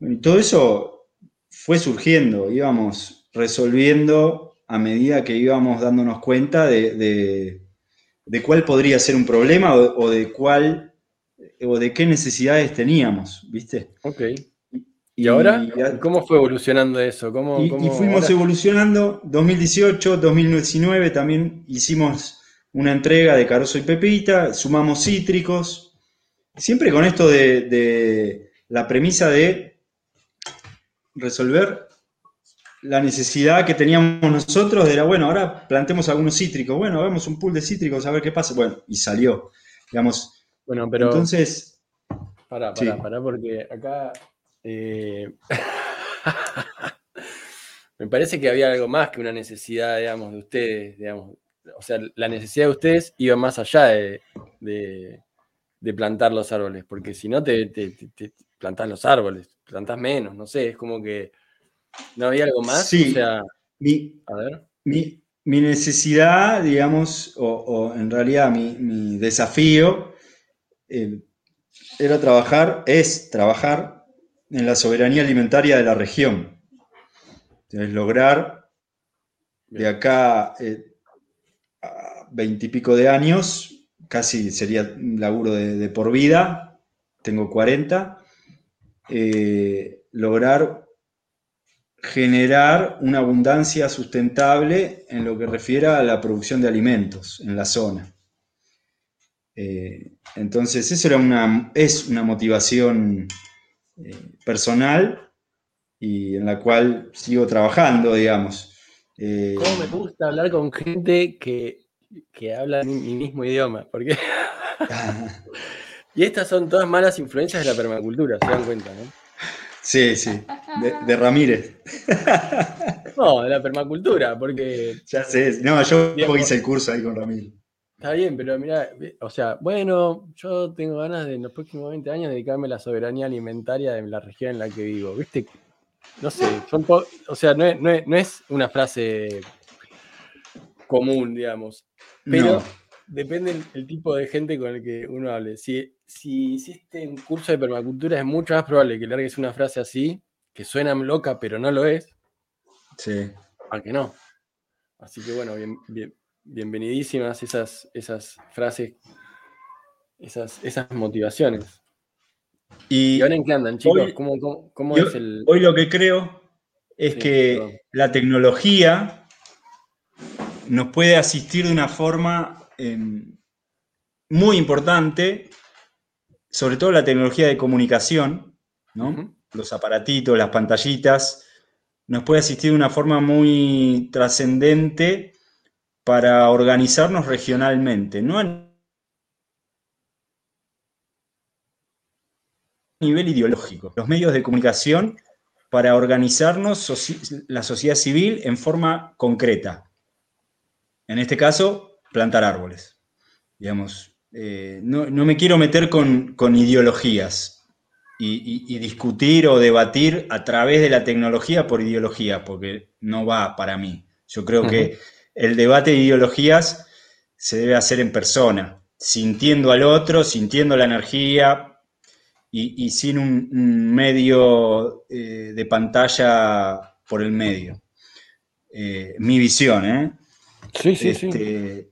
y todo eso fue surgiendo, íbamos resolviendo a medida que íbamos dándonos cuenta de, cuál podría ser un problema o, de cuál o de qué necesidades teníamos, ¿viste? Ok. ¿Y ahora? ¿Cómo fue evolucionando eso? ¿Cómo, y, fuimos evolucionando. 2018, 2019 también hicimos una entrega de Carozo y Pepita, sumamos cítricos, siempre con esto de, la premisa de resolver la necesidad que teníamos nosotros era, bueno, ahora plantemos algunos cítricos, bueno, hagamos un pool de cítricos a ver qué pasa. Bueno, y salió, digamos. Bueno, pero... Entonces... Pará, pará, pará, porque acá eh, me parece que había algo más que una necesidad, digamos, de ustedes, digamos. O sea, la necesidad de ustedes iba más allá de, plantar los árboles, porque si no te, te, plantás los árboles, plantás menos, no sé, es como que no había algo más. Sí, mi, a ver. Mi, necesidad, digamos, o, en realidad mi, desafío eh, era trabajar, es trabajar en la soberanía alimentaria de la región. Es lograr de acá eh, a veintipico de años, casi sería un laburo de, por vida, tengo 40, eh, lograr generar una abundancia sustentable en lo que refiere a la producción de alimentos en la zona. Eh, entonces, eso era una, es una motivación eh, personal y en la cual sigo trabajando, digamos. Eh, ¿Cómo me gusta hablar con gente que, habla mi, mismo idioma? Porque... y estas son todas malas influencias de la permacultura, se dan cuenta, ¿no? Sí, sí, de, Ramírez. No, de la permacultura, porque... Ya sé, no, yo hice el curso ahí con Ramírez. Está bien, pero mira, o sea, bueno, yo tengo ganas de en los próximos 20 años dedicarme a la soberanía alimentaria de la región en la que vivo. ¿Viste? No sé, o sea, no es, una frase común, digamos. Pero depende el, tipo de gente con el que uno hable. Si, si hiciste un curso de permacultura, es mucho más probable que largues una frase así, que suena loca, pero no lo es. Sí. A que no. Así que bueno, bien, bien, bienvenidísimas esas, esas frases, esas, esas motivaciones. Y, ahora en qué andan, chicos? ¿Cómo, es el.? Hoy lo que creo es que la tecnología nos puede asistir de una forma em, muy importante, sobre todo la tecnología de comunicación, los aparatitos, las pantallitas, nos puede asistir de una forma muy trascendente para organizarnos regionalmente, no a nivel ideológico. Los medios de comunicación para organizarnos la sociedad civil en forma concreta. En este caso, plantar árboles. Digamos, eh, no, me quiero meter con, ideologías y, discutir o debatir a través de la tecnología por ideología, porque no va para mí. Yo creo que el debate de ideologías se debe hacer en persona. sintiendo al otro, sintiendo la energía y, sin un, medio eh, de pantalla por el medio. Eh, mi visión, ¿eh? Sí, sí, sí. Este,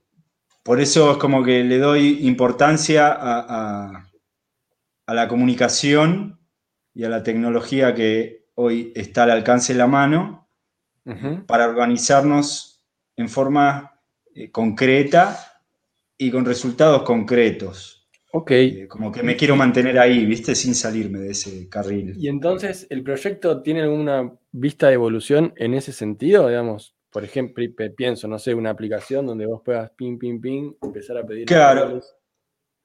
por eso es como que le doy importancia a, la comunicación y a la tecnología que hoy está al alcance de la mano para organizarnos en forma eh, concreta y con resultados concretos. Ok. Eh, como que me quiero mantener ahí, ¿viste? Sin salirme de ese carril. Y entonces, ¿el proyecto tiene alguna vista de evolución en ese sentido? Digamos, por ejemplo, pienso, no sé, una aplicación donde vos puedas ping, ping, ping, empezar a pedir. Claro.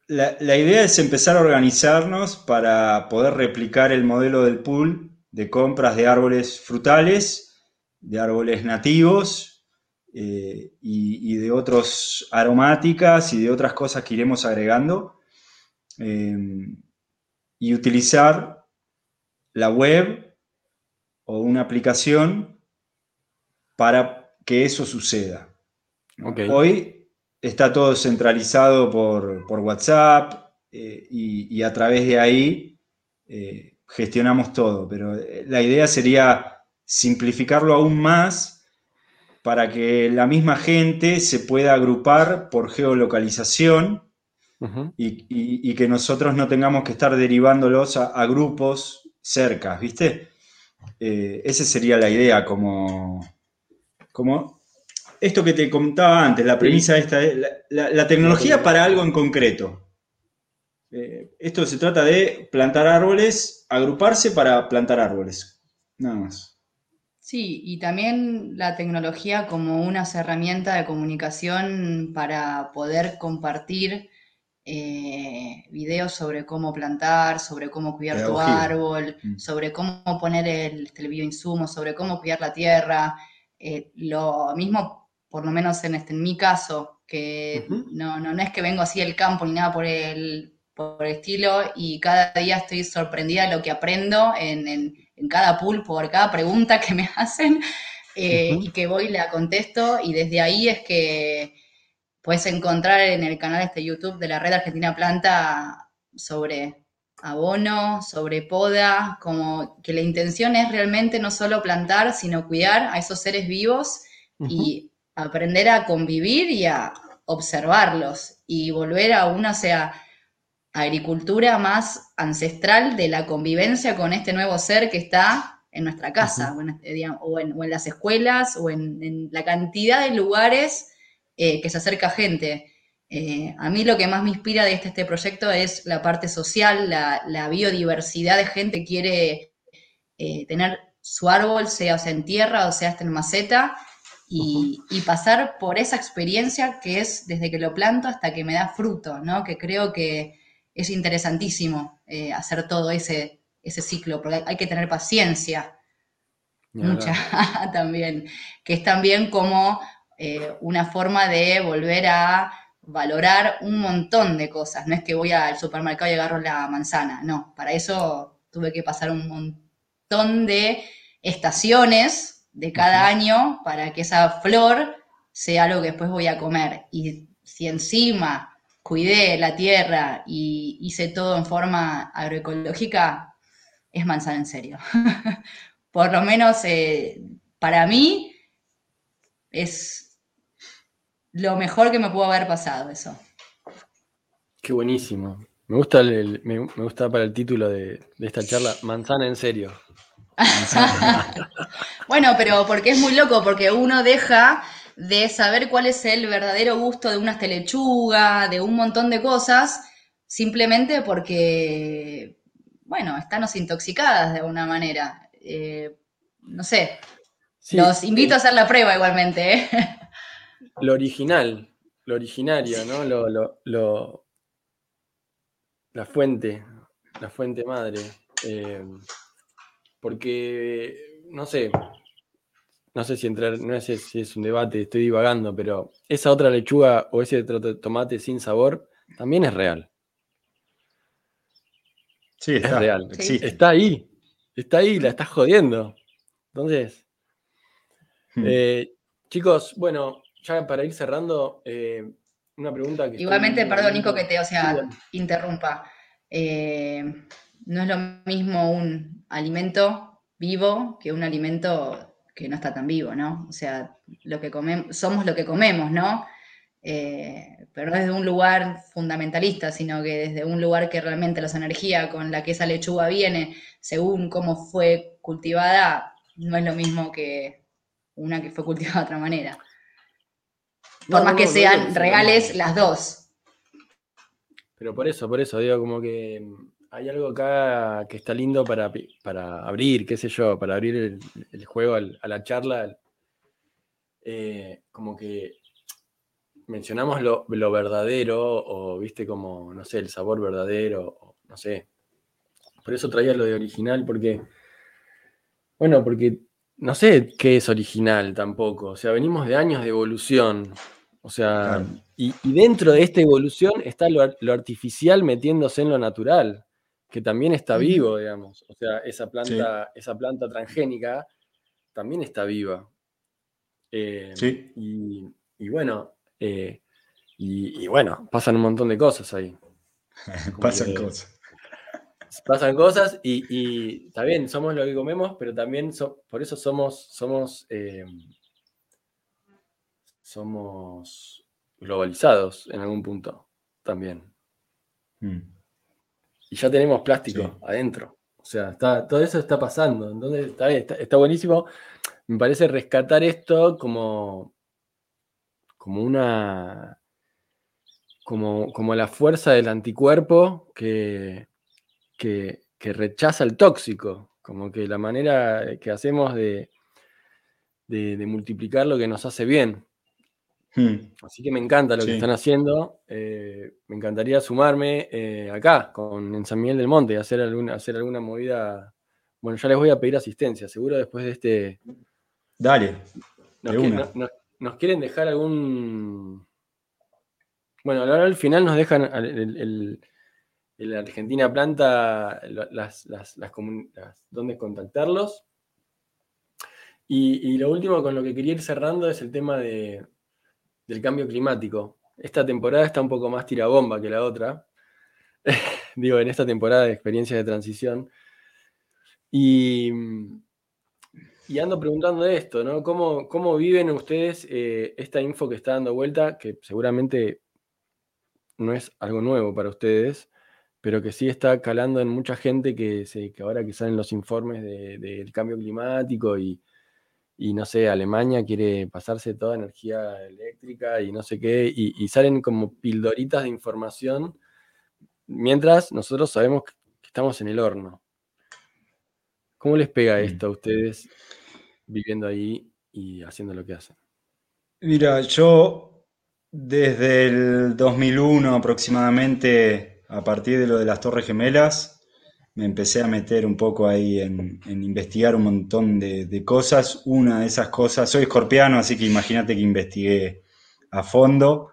La, la, idea es empezar a organizarnos para poder replicar el modelo del pool de compras de árboles frutales, de árboles nativos eh, y, de otras aromáticas y de otras cosas que iremos agregando. Eh, y utilizar la web o una aplicación para que eso suceda. Hoy está todo centralizado por, WhatsApp eh, y, a través de ahí gestionamos todo, pero la idea sería simplificarlo aún más para que la misma gente se pueda agrupar por geolocalización y, que nosotros no tengamos que estar derivándolos a, grupos cerca, ¿viste? esa sería la idea como como esto que te contaba antes, la premisa esta, la, tecnología para algo en concreto. Eh, esto se trata de plantar árboles, agruparse para plantar árboles, nada más. Sí, y también la tecnología como una herramienta de comunicación para poder compartir eh, videos sobre cómo plantar, sobre cómo cuidar tu árbol, mm. sobre cómo poner el, el bioinsumo, sobre cómo cuidar la tierra, eh, lo mismo, por lo menos en, este, en mi caso, que no, no, es que vengo así del campo ni nada por el, por estilo, y cada día estoy sorprendida de lo que aprendo en, en, cada pool, por cada pregunta que me hacen, eh, y que voy y la contesto, y desde ahí es que puedes encontrar en el canal este YouTube de la Red Argentina Planta sobre abono, sobre poda, como que la intención es realmente no solo plantar, sino cuidar a esos seres vivos y aprender a convivir y a observarlos y volver a una, sea, agricultura más ancestral de la convivencia con este nuevo ser que está en nuestra casa, o, en, las escuelas, o en, la cantidad de lugares eh, que se acerca gente. Eh, a mí lo que más me inspira de este, este proyecto es la parte social, la, biodiversidad de gente que quiere eh, tener su árbol, sea, sea en tierra o sea en maceta, y, pasar por esa experiencia que es desde que lo planto hasta que me da fruto, ¿no? Que creo que es interesantísimo eh, hacer todo ese, ese ciclo, porque hay que tener paciencia, mucha también, que es también como una forma de volver a valorar un montón de cosas. No es que voy al supermercado y agarro la manzana, no, para eso tuve que pasar un montón de estaciones de cada año para que esa flor sea lo que después voy a comer. Y si encima cuidé la tierra y hice todo en forma agroecológica, es manzana en serio. Por lo menos eh, para mí es lo mejor que me pudo haber pasado eso. Qué buenísimo. Me gusta, me, gusta para el título de, esta charla, manzana en serio. bueno, pero porque es muy loco, porque uno deja de saber cuál es el verdadero gusto de una lechuga, de un montón de cosas, simplemente porque, bueno, estamos intoxicadas de alguna manera. Eh, no sé. Los invito a hacer la prueba igualmente. ¿eh? lo original, lo originario, ¿no? Lo, la fuente, la fuente madre. Eh, porque, no sé, no sé si entrar, no sé si es un debate, estoy divagando, pero esa otra lechuga o ese otro tomate sin sabor también es real. Sí, es real. Está ahí, está ahí, la estás jodiendo. Entonces, hmm. eh, chicos, bueno, ya para ir cerrando, eh, una pregunta que... Igualmente, perdón, Nico, que te, o sea, interrumpa. Eh, no es lo mismo un alimento vivo que un alimento que no está tan vivo, ¿no? O sea, lo que comemos, somos lo que comemos, ¿no? Eh, pero no desde un lugar fundamentalista, sino que desde un lugar que realmente la energía con la que esa lechuga viene, según cómo fue cultivada, no es lo mismo que una que fue cultivada de otra manera. Por más que sean reales las dos. Pero por eso, por eso, digo, como que hay algo acá que está lindo para, para abrir, qué sé yo, para abrir el, juego a la charla. Eh, como que mencionamos lo, verdadero, o viste como, no sé, el sabor verdadero, no sé. Por eso traía lo de original, porque, bueno, porque no sé qué es original tampoco. O sea, venimos de años de evolución. O sea, y, dentro de esta evolución está lo, artificial metiéndose en lo natural, que también está vivo, digamos. O sea, esa planta, esa planta transgénica también está viva. Eh, sí. y, bueno, eh, y, bueno, pasan un montón de cosas ahí. pasan cosas. Pasan cosas y, está bien, somos lo que comemos, pero también por eso somos, somos, eh, somos globalizados en algún punto también. Mm. Y ya tenemos plástico adentro. O sea, está, todo eso está pasando. Entonces, está, está buenísimo. Me parece rescatar esto como, como una. Como, como la fuerza del anticuerpo que, que, rechaza el tóxico. Como que la manera que hacemos de, de, multiplicar lo que nos hace bien. Hmm. Así que me encanta lo que están haciendo. Eh, me encantaría sumarme eh, acá, con, en San Miguel del Monte, hacer alguna, hacer alguna movida. Bueno, ya les voy a pedir asistencia, seguro después de este. Dale. ¿Nos quieren dejar algún... Bueno, ahora al final nos dejan el, Argentina Planta las, las, las, dónde contactarlos. Y, lo último con lo que quería ir cerrando es el tema de, del cambio climático. Esta temporada está un poco más tirabomba que la otra. Digo, en esta temporada de experiencias de transición. Y, y ando preguntando de esto, ¿no? ¿Cómo, cómo viven ustedes eh, esta info que está dando vuelta, que seguramente no es algo nuevo para ustedes, pero que sí está calando en mucha gente que, se, que ahora que salen los informes del cambio climático y, no sé, Alemania quiere pasarse toda energía eléctrica y no sé qué, y, salen como pildoritas de información, mientras nosotros sabemos que estamos en el horno. ¿Cómo les pega mm. esto a ustedes viviendo ahí y haciendo lo que hacen? Mira, yo desde el 2001 aproximadamente, a partir de lo de las Torres Gemelas, me empecé a meter un poco ahí en, investigar un montón de, cosas. Una de esas cosas, soy escorpiano, así que imagínate que investigué a fondo.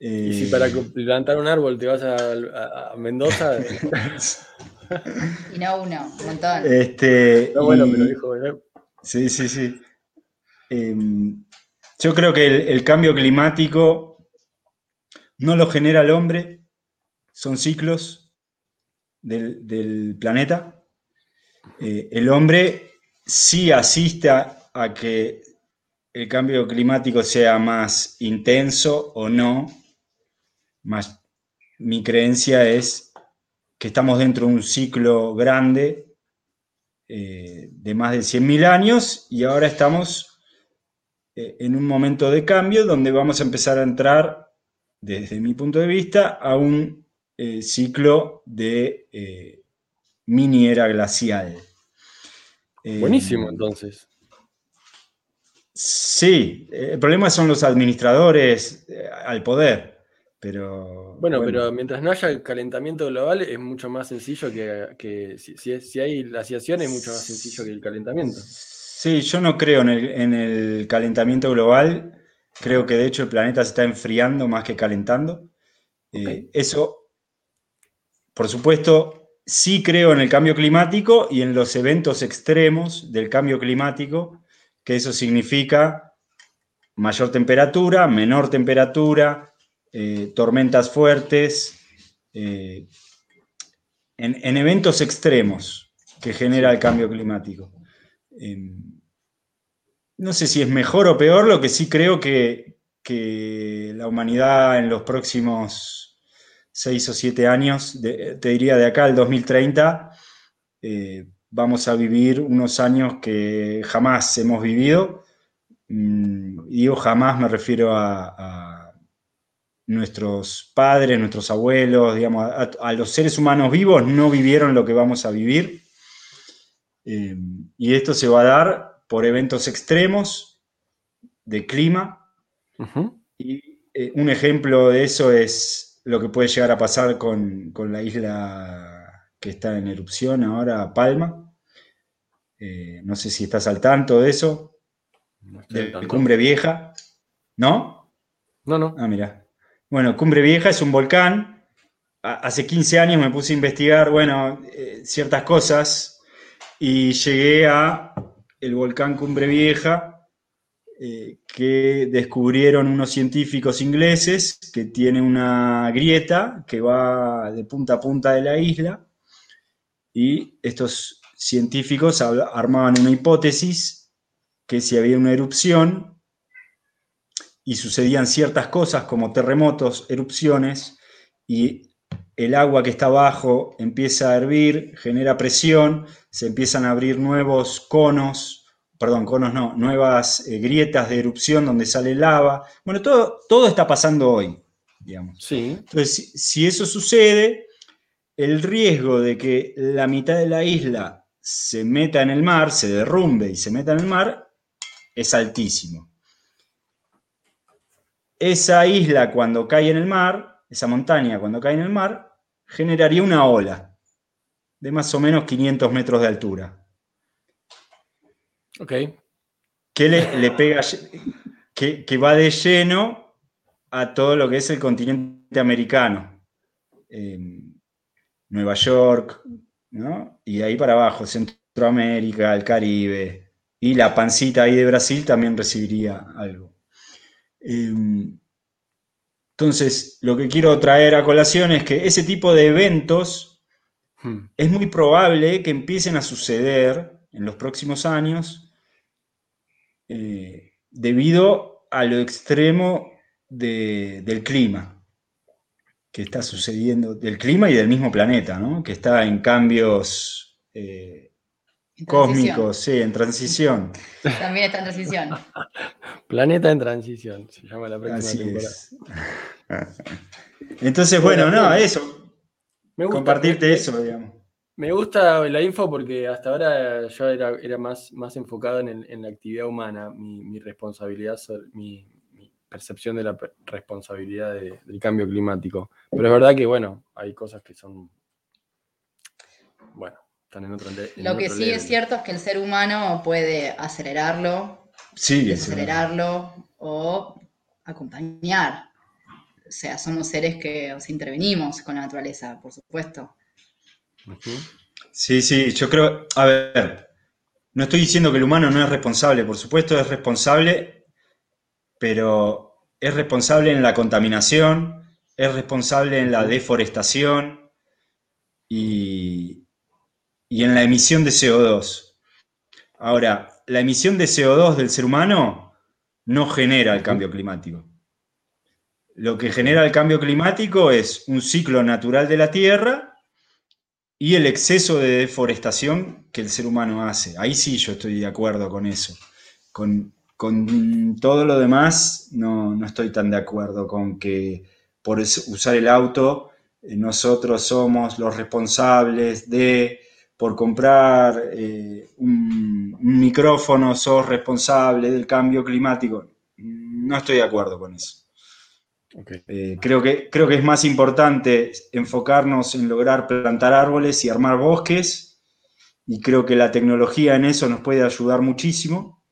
y si para eh, plantar un árbol te vas a, Mendoza. y no uno, un montón. Este, no, bueno, pero dijo, Sí, sí, sí. Em, yo creo que el, cambio climático no lo genera el hombre, son ciclos del, planeta. Eh, el hombre sí asiste a, que el cambio climático sea más intenso o no, mi creencia es que estamos dentro de un ciclo grande eh, de más de 100.000 años y ahora estamos eh, en un momento de cambio donde vamos a empezar a entrar, desde mi punto de vista, a un eh, ciclo de mini era glacial. Buenísimo, entonces. Sí, el problema son los administradores al poder. Pero, bueno, pero mientras no haya calentamiento global es mucho más sencillo que, si, hay glaciación es mucho más sencillo que el calentamiento. Sí, yo no creo en el, calentamiento global. Creo que de hecho el planeta se está enfriando más que calentando. Eh, eso, por supuesto, sí creo en el cambio climático y en los eventos extremos del cambio climático, que eso significa mayor temperatura, menor temperatura, eh, tormentas fuertes, eh, en, eventos extremos que genera el cambio climático. Em, no sé si es mejor o peor, lo que sí creo que, que la humanidad en los próximos seis o siete años, te diría de acá al 2030, eh, vamos a vivir unos años que jamás hemos vivido. Mm, digo jamás, me refiero a, nuestros padres, nuestros abuelos, digamos, a, los seres humanos vivos no vivieron lo que vamos a vivir. Eh, y esto se va a dar por eventos extremos de clima. Y eh, un ejemplo de eso es lo que puede llegar a pasar con, con la isla que está en erupción ahora, Palma. Eh, no sé si estás al tanto de eso. de, Cumbre Vieja. ¿No? No, no. Ah, mira. Bueno, Cumbre Vieja es un volcán. Hace 15 años me puse a investigar, bueno, eh, ciertas cosas y llegué a el volcán Cumbre Vieja eh, que descubrieron unos científicos ingleses que tiene una grieta que va de punta a punta de la isla y estos científicos armaban una hipótesis que si había una erupción y sucedían ciertas cosas como terremotos, erupciones, y el agua que está abajo empieza a hervir, genera presión, se empiezan a abrir nuevos conos, perdón, conos no, nuevas eh, grietas de erupción donde sale lava. Bueno, todo, todo está pasando hoy, digamos. Sí. Entonces, si eso sucede, el riesgo de que la mitad de la isla se meta en el mar, se derrumbe y se meta en el mar, es altísimo. Esa isla cuando cae en el mar, esa montaña cuando cae en el mar, generaría una ola de más o menos 500 metros de altura. Ok. Que le, pega, que, va de lleno a todo lo que es el continente americano. Nueva York, y ahí para abajo, Centroamérica, el Caribe, y la pancita ahí de Brasil también recibiría algo. Em, entonces, lo que quiero traer a colación es que ese tipo de eventos hmm. es muy probable que empiecen a suceder en los próximos años eh, debido a lo extremo del clima que está sucediendo, del clima y del mismo planeta, ¿no? que está en cambios eh, cósmicos, sí, en transición. También está en transición. planeta en transición, se llama la próxima Así temporada. Entonces, bueno, no, eso. Me gusta, compartirte eso, digamos. Me gusta la info porque hasta ahora yo era, más, más enfocado en, la actividad humana, mi, mi responsabilidad, mi, percepción de la responsabilidad del cambio climático. Pero es verdad que, bueno, hay cosas que son, bueno, están en otro Lo que sí es cierto es que el ser humano puede acelerarlo, sí, acelerarlo o acompañar. O sea, somos seres que intervenimos con la naturaleza, por supuesto. Sí, sí, yo creo, a ver, no estoy diciendo que el humano no es responsable, por supuesto es responsable pero es responsable en la contaminación, es responsable en la deforestación y, en la emisión de CO2. Ahora, la emisión de CO2 del ser humano no genera el cambio climático. Lo que genera el cambio climático es un ciclo natural de la Tierra y el exceso de deforestación que el ser humano hace. Ahí sí yo estoy de acuerdo con eso, con con todo lo demás no, estoy tan de acuerdo con que por usar el auto eh, nosotros somos los responsables de, por comprar eh, un, micrófono, sos responsable del cambio climático. No estoy de acuerdo con eso. Eh, creo, que, creo que es más importante enfocarnos en lograr plantar árboles y armar bosques y creo que la tecnología en eso nos puede ayudar muchísimo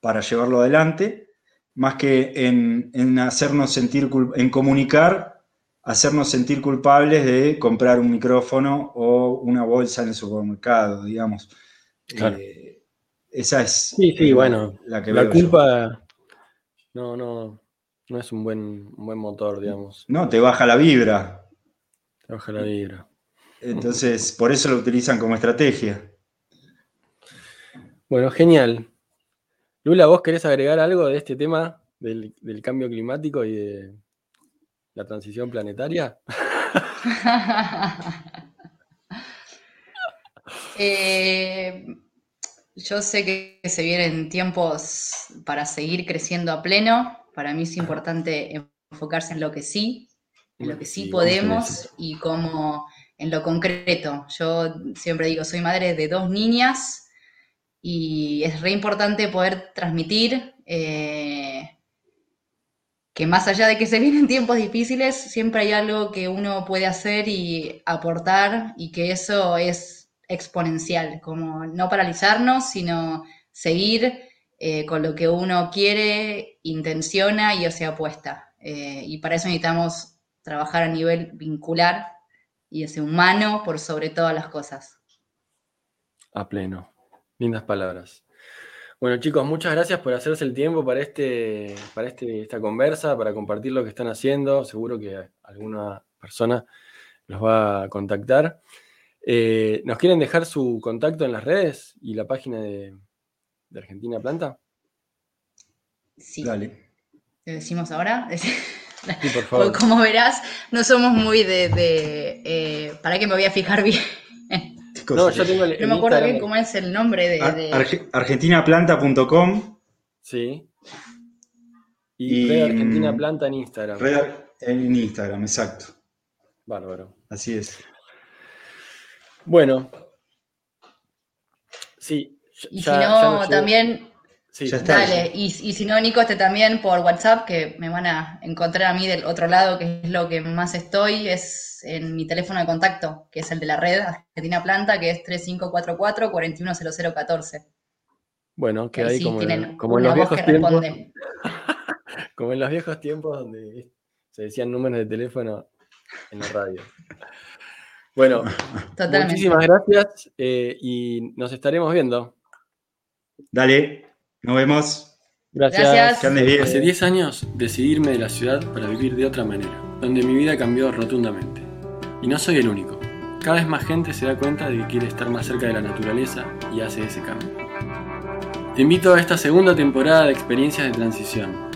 para llevarlo adelante, más que en, hacernos sentir, en comunicar, hacernos sentir culpables de comprar un micrófono o una bolsa en el supermercado, digamos. Eh, esa es sí, sí, bueno, la que la culpa no, no, No es un buen, un buen motor, digamos. No, te baja la vibra. Te baja la vibra. Entonces, por eso lo utilizan como estrategia. Bueno, genial. Lula, ¿vos querés agregar algo de este tema del, del cambio climático y de la transición planetaria? Eh, yo sé que se vienen tiempos para seguir creciendo a pleno. Para mí es importante enfocarse en lo que sí, en lo que sí podemos y como en lo concreto. Yo siempre digo, soy madre de dos niñas y es re importante poder transmitir eh, que más allá de que se vienen tiempos difíciles, siempre hay algo que uno puede hacer y aportar y que eso es exponencial, como no paralizarnos, sino seguir eh, con lo que uno quiere, intenciona y o sea apuesta. Eh, y para eso necesitamos trabajar a nivel vincular y ese humano por sobre todas las cosas. A pleno. Lindas palabras. Bueno, chicos, muchas gracias por hacerse el tiempo para, este, para este, esta conversa, para compartir lo que están haciendo. Seguro que alguna persona los va a contactar. Eh, ¿Nos quieren dejar su contacto en las redes y la página de, de Argentina Planta? Sí. Dale. ¿Te decimos ahora? Sí, por favor. Como verás, no somos muy de... de eh, ¿Para qué me voy a fijar bien? No, yo tengo el, No me acuerdo Instagram- bien cómo es el nombre de... De- arge- argentinaplanta.com, Sí. Y, Y, Red Argentina mm, Planta en Instagram. red en Instagram, exacto. Bárbaro. Así es. Bueno. Sí. Y ya- si no, también, Sí, Ya está. dale. Y, y si no, Nico, este también por WhatsApp, que me van a encontrar a mí del otro lado, que es lo que más estoy, es en mi teléfono de contacto, que es el de la red Argentina Planta, que es 3544-410014. Bueno, que ahí sí como, en, como en los viejos que tiempos. Como en los viejos tiempos donde se decían números de teléfono en la radio. Bueno, Totalmente. muchísimas gracias eh, y nos estaremos viendo. Dale, nos vemos. Gracias. Gracias. Bien. Hace 10 años decidí irme de la ciudad para vivir de otra manera, donde mi vida cambió rotundamente. Y no soy el único. Cada vez más gente se da cuenta de que quiere estar más cerca de la naturaleza y hace ese cambio. Te invito a esta segunda temporada de experiencias de transición,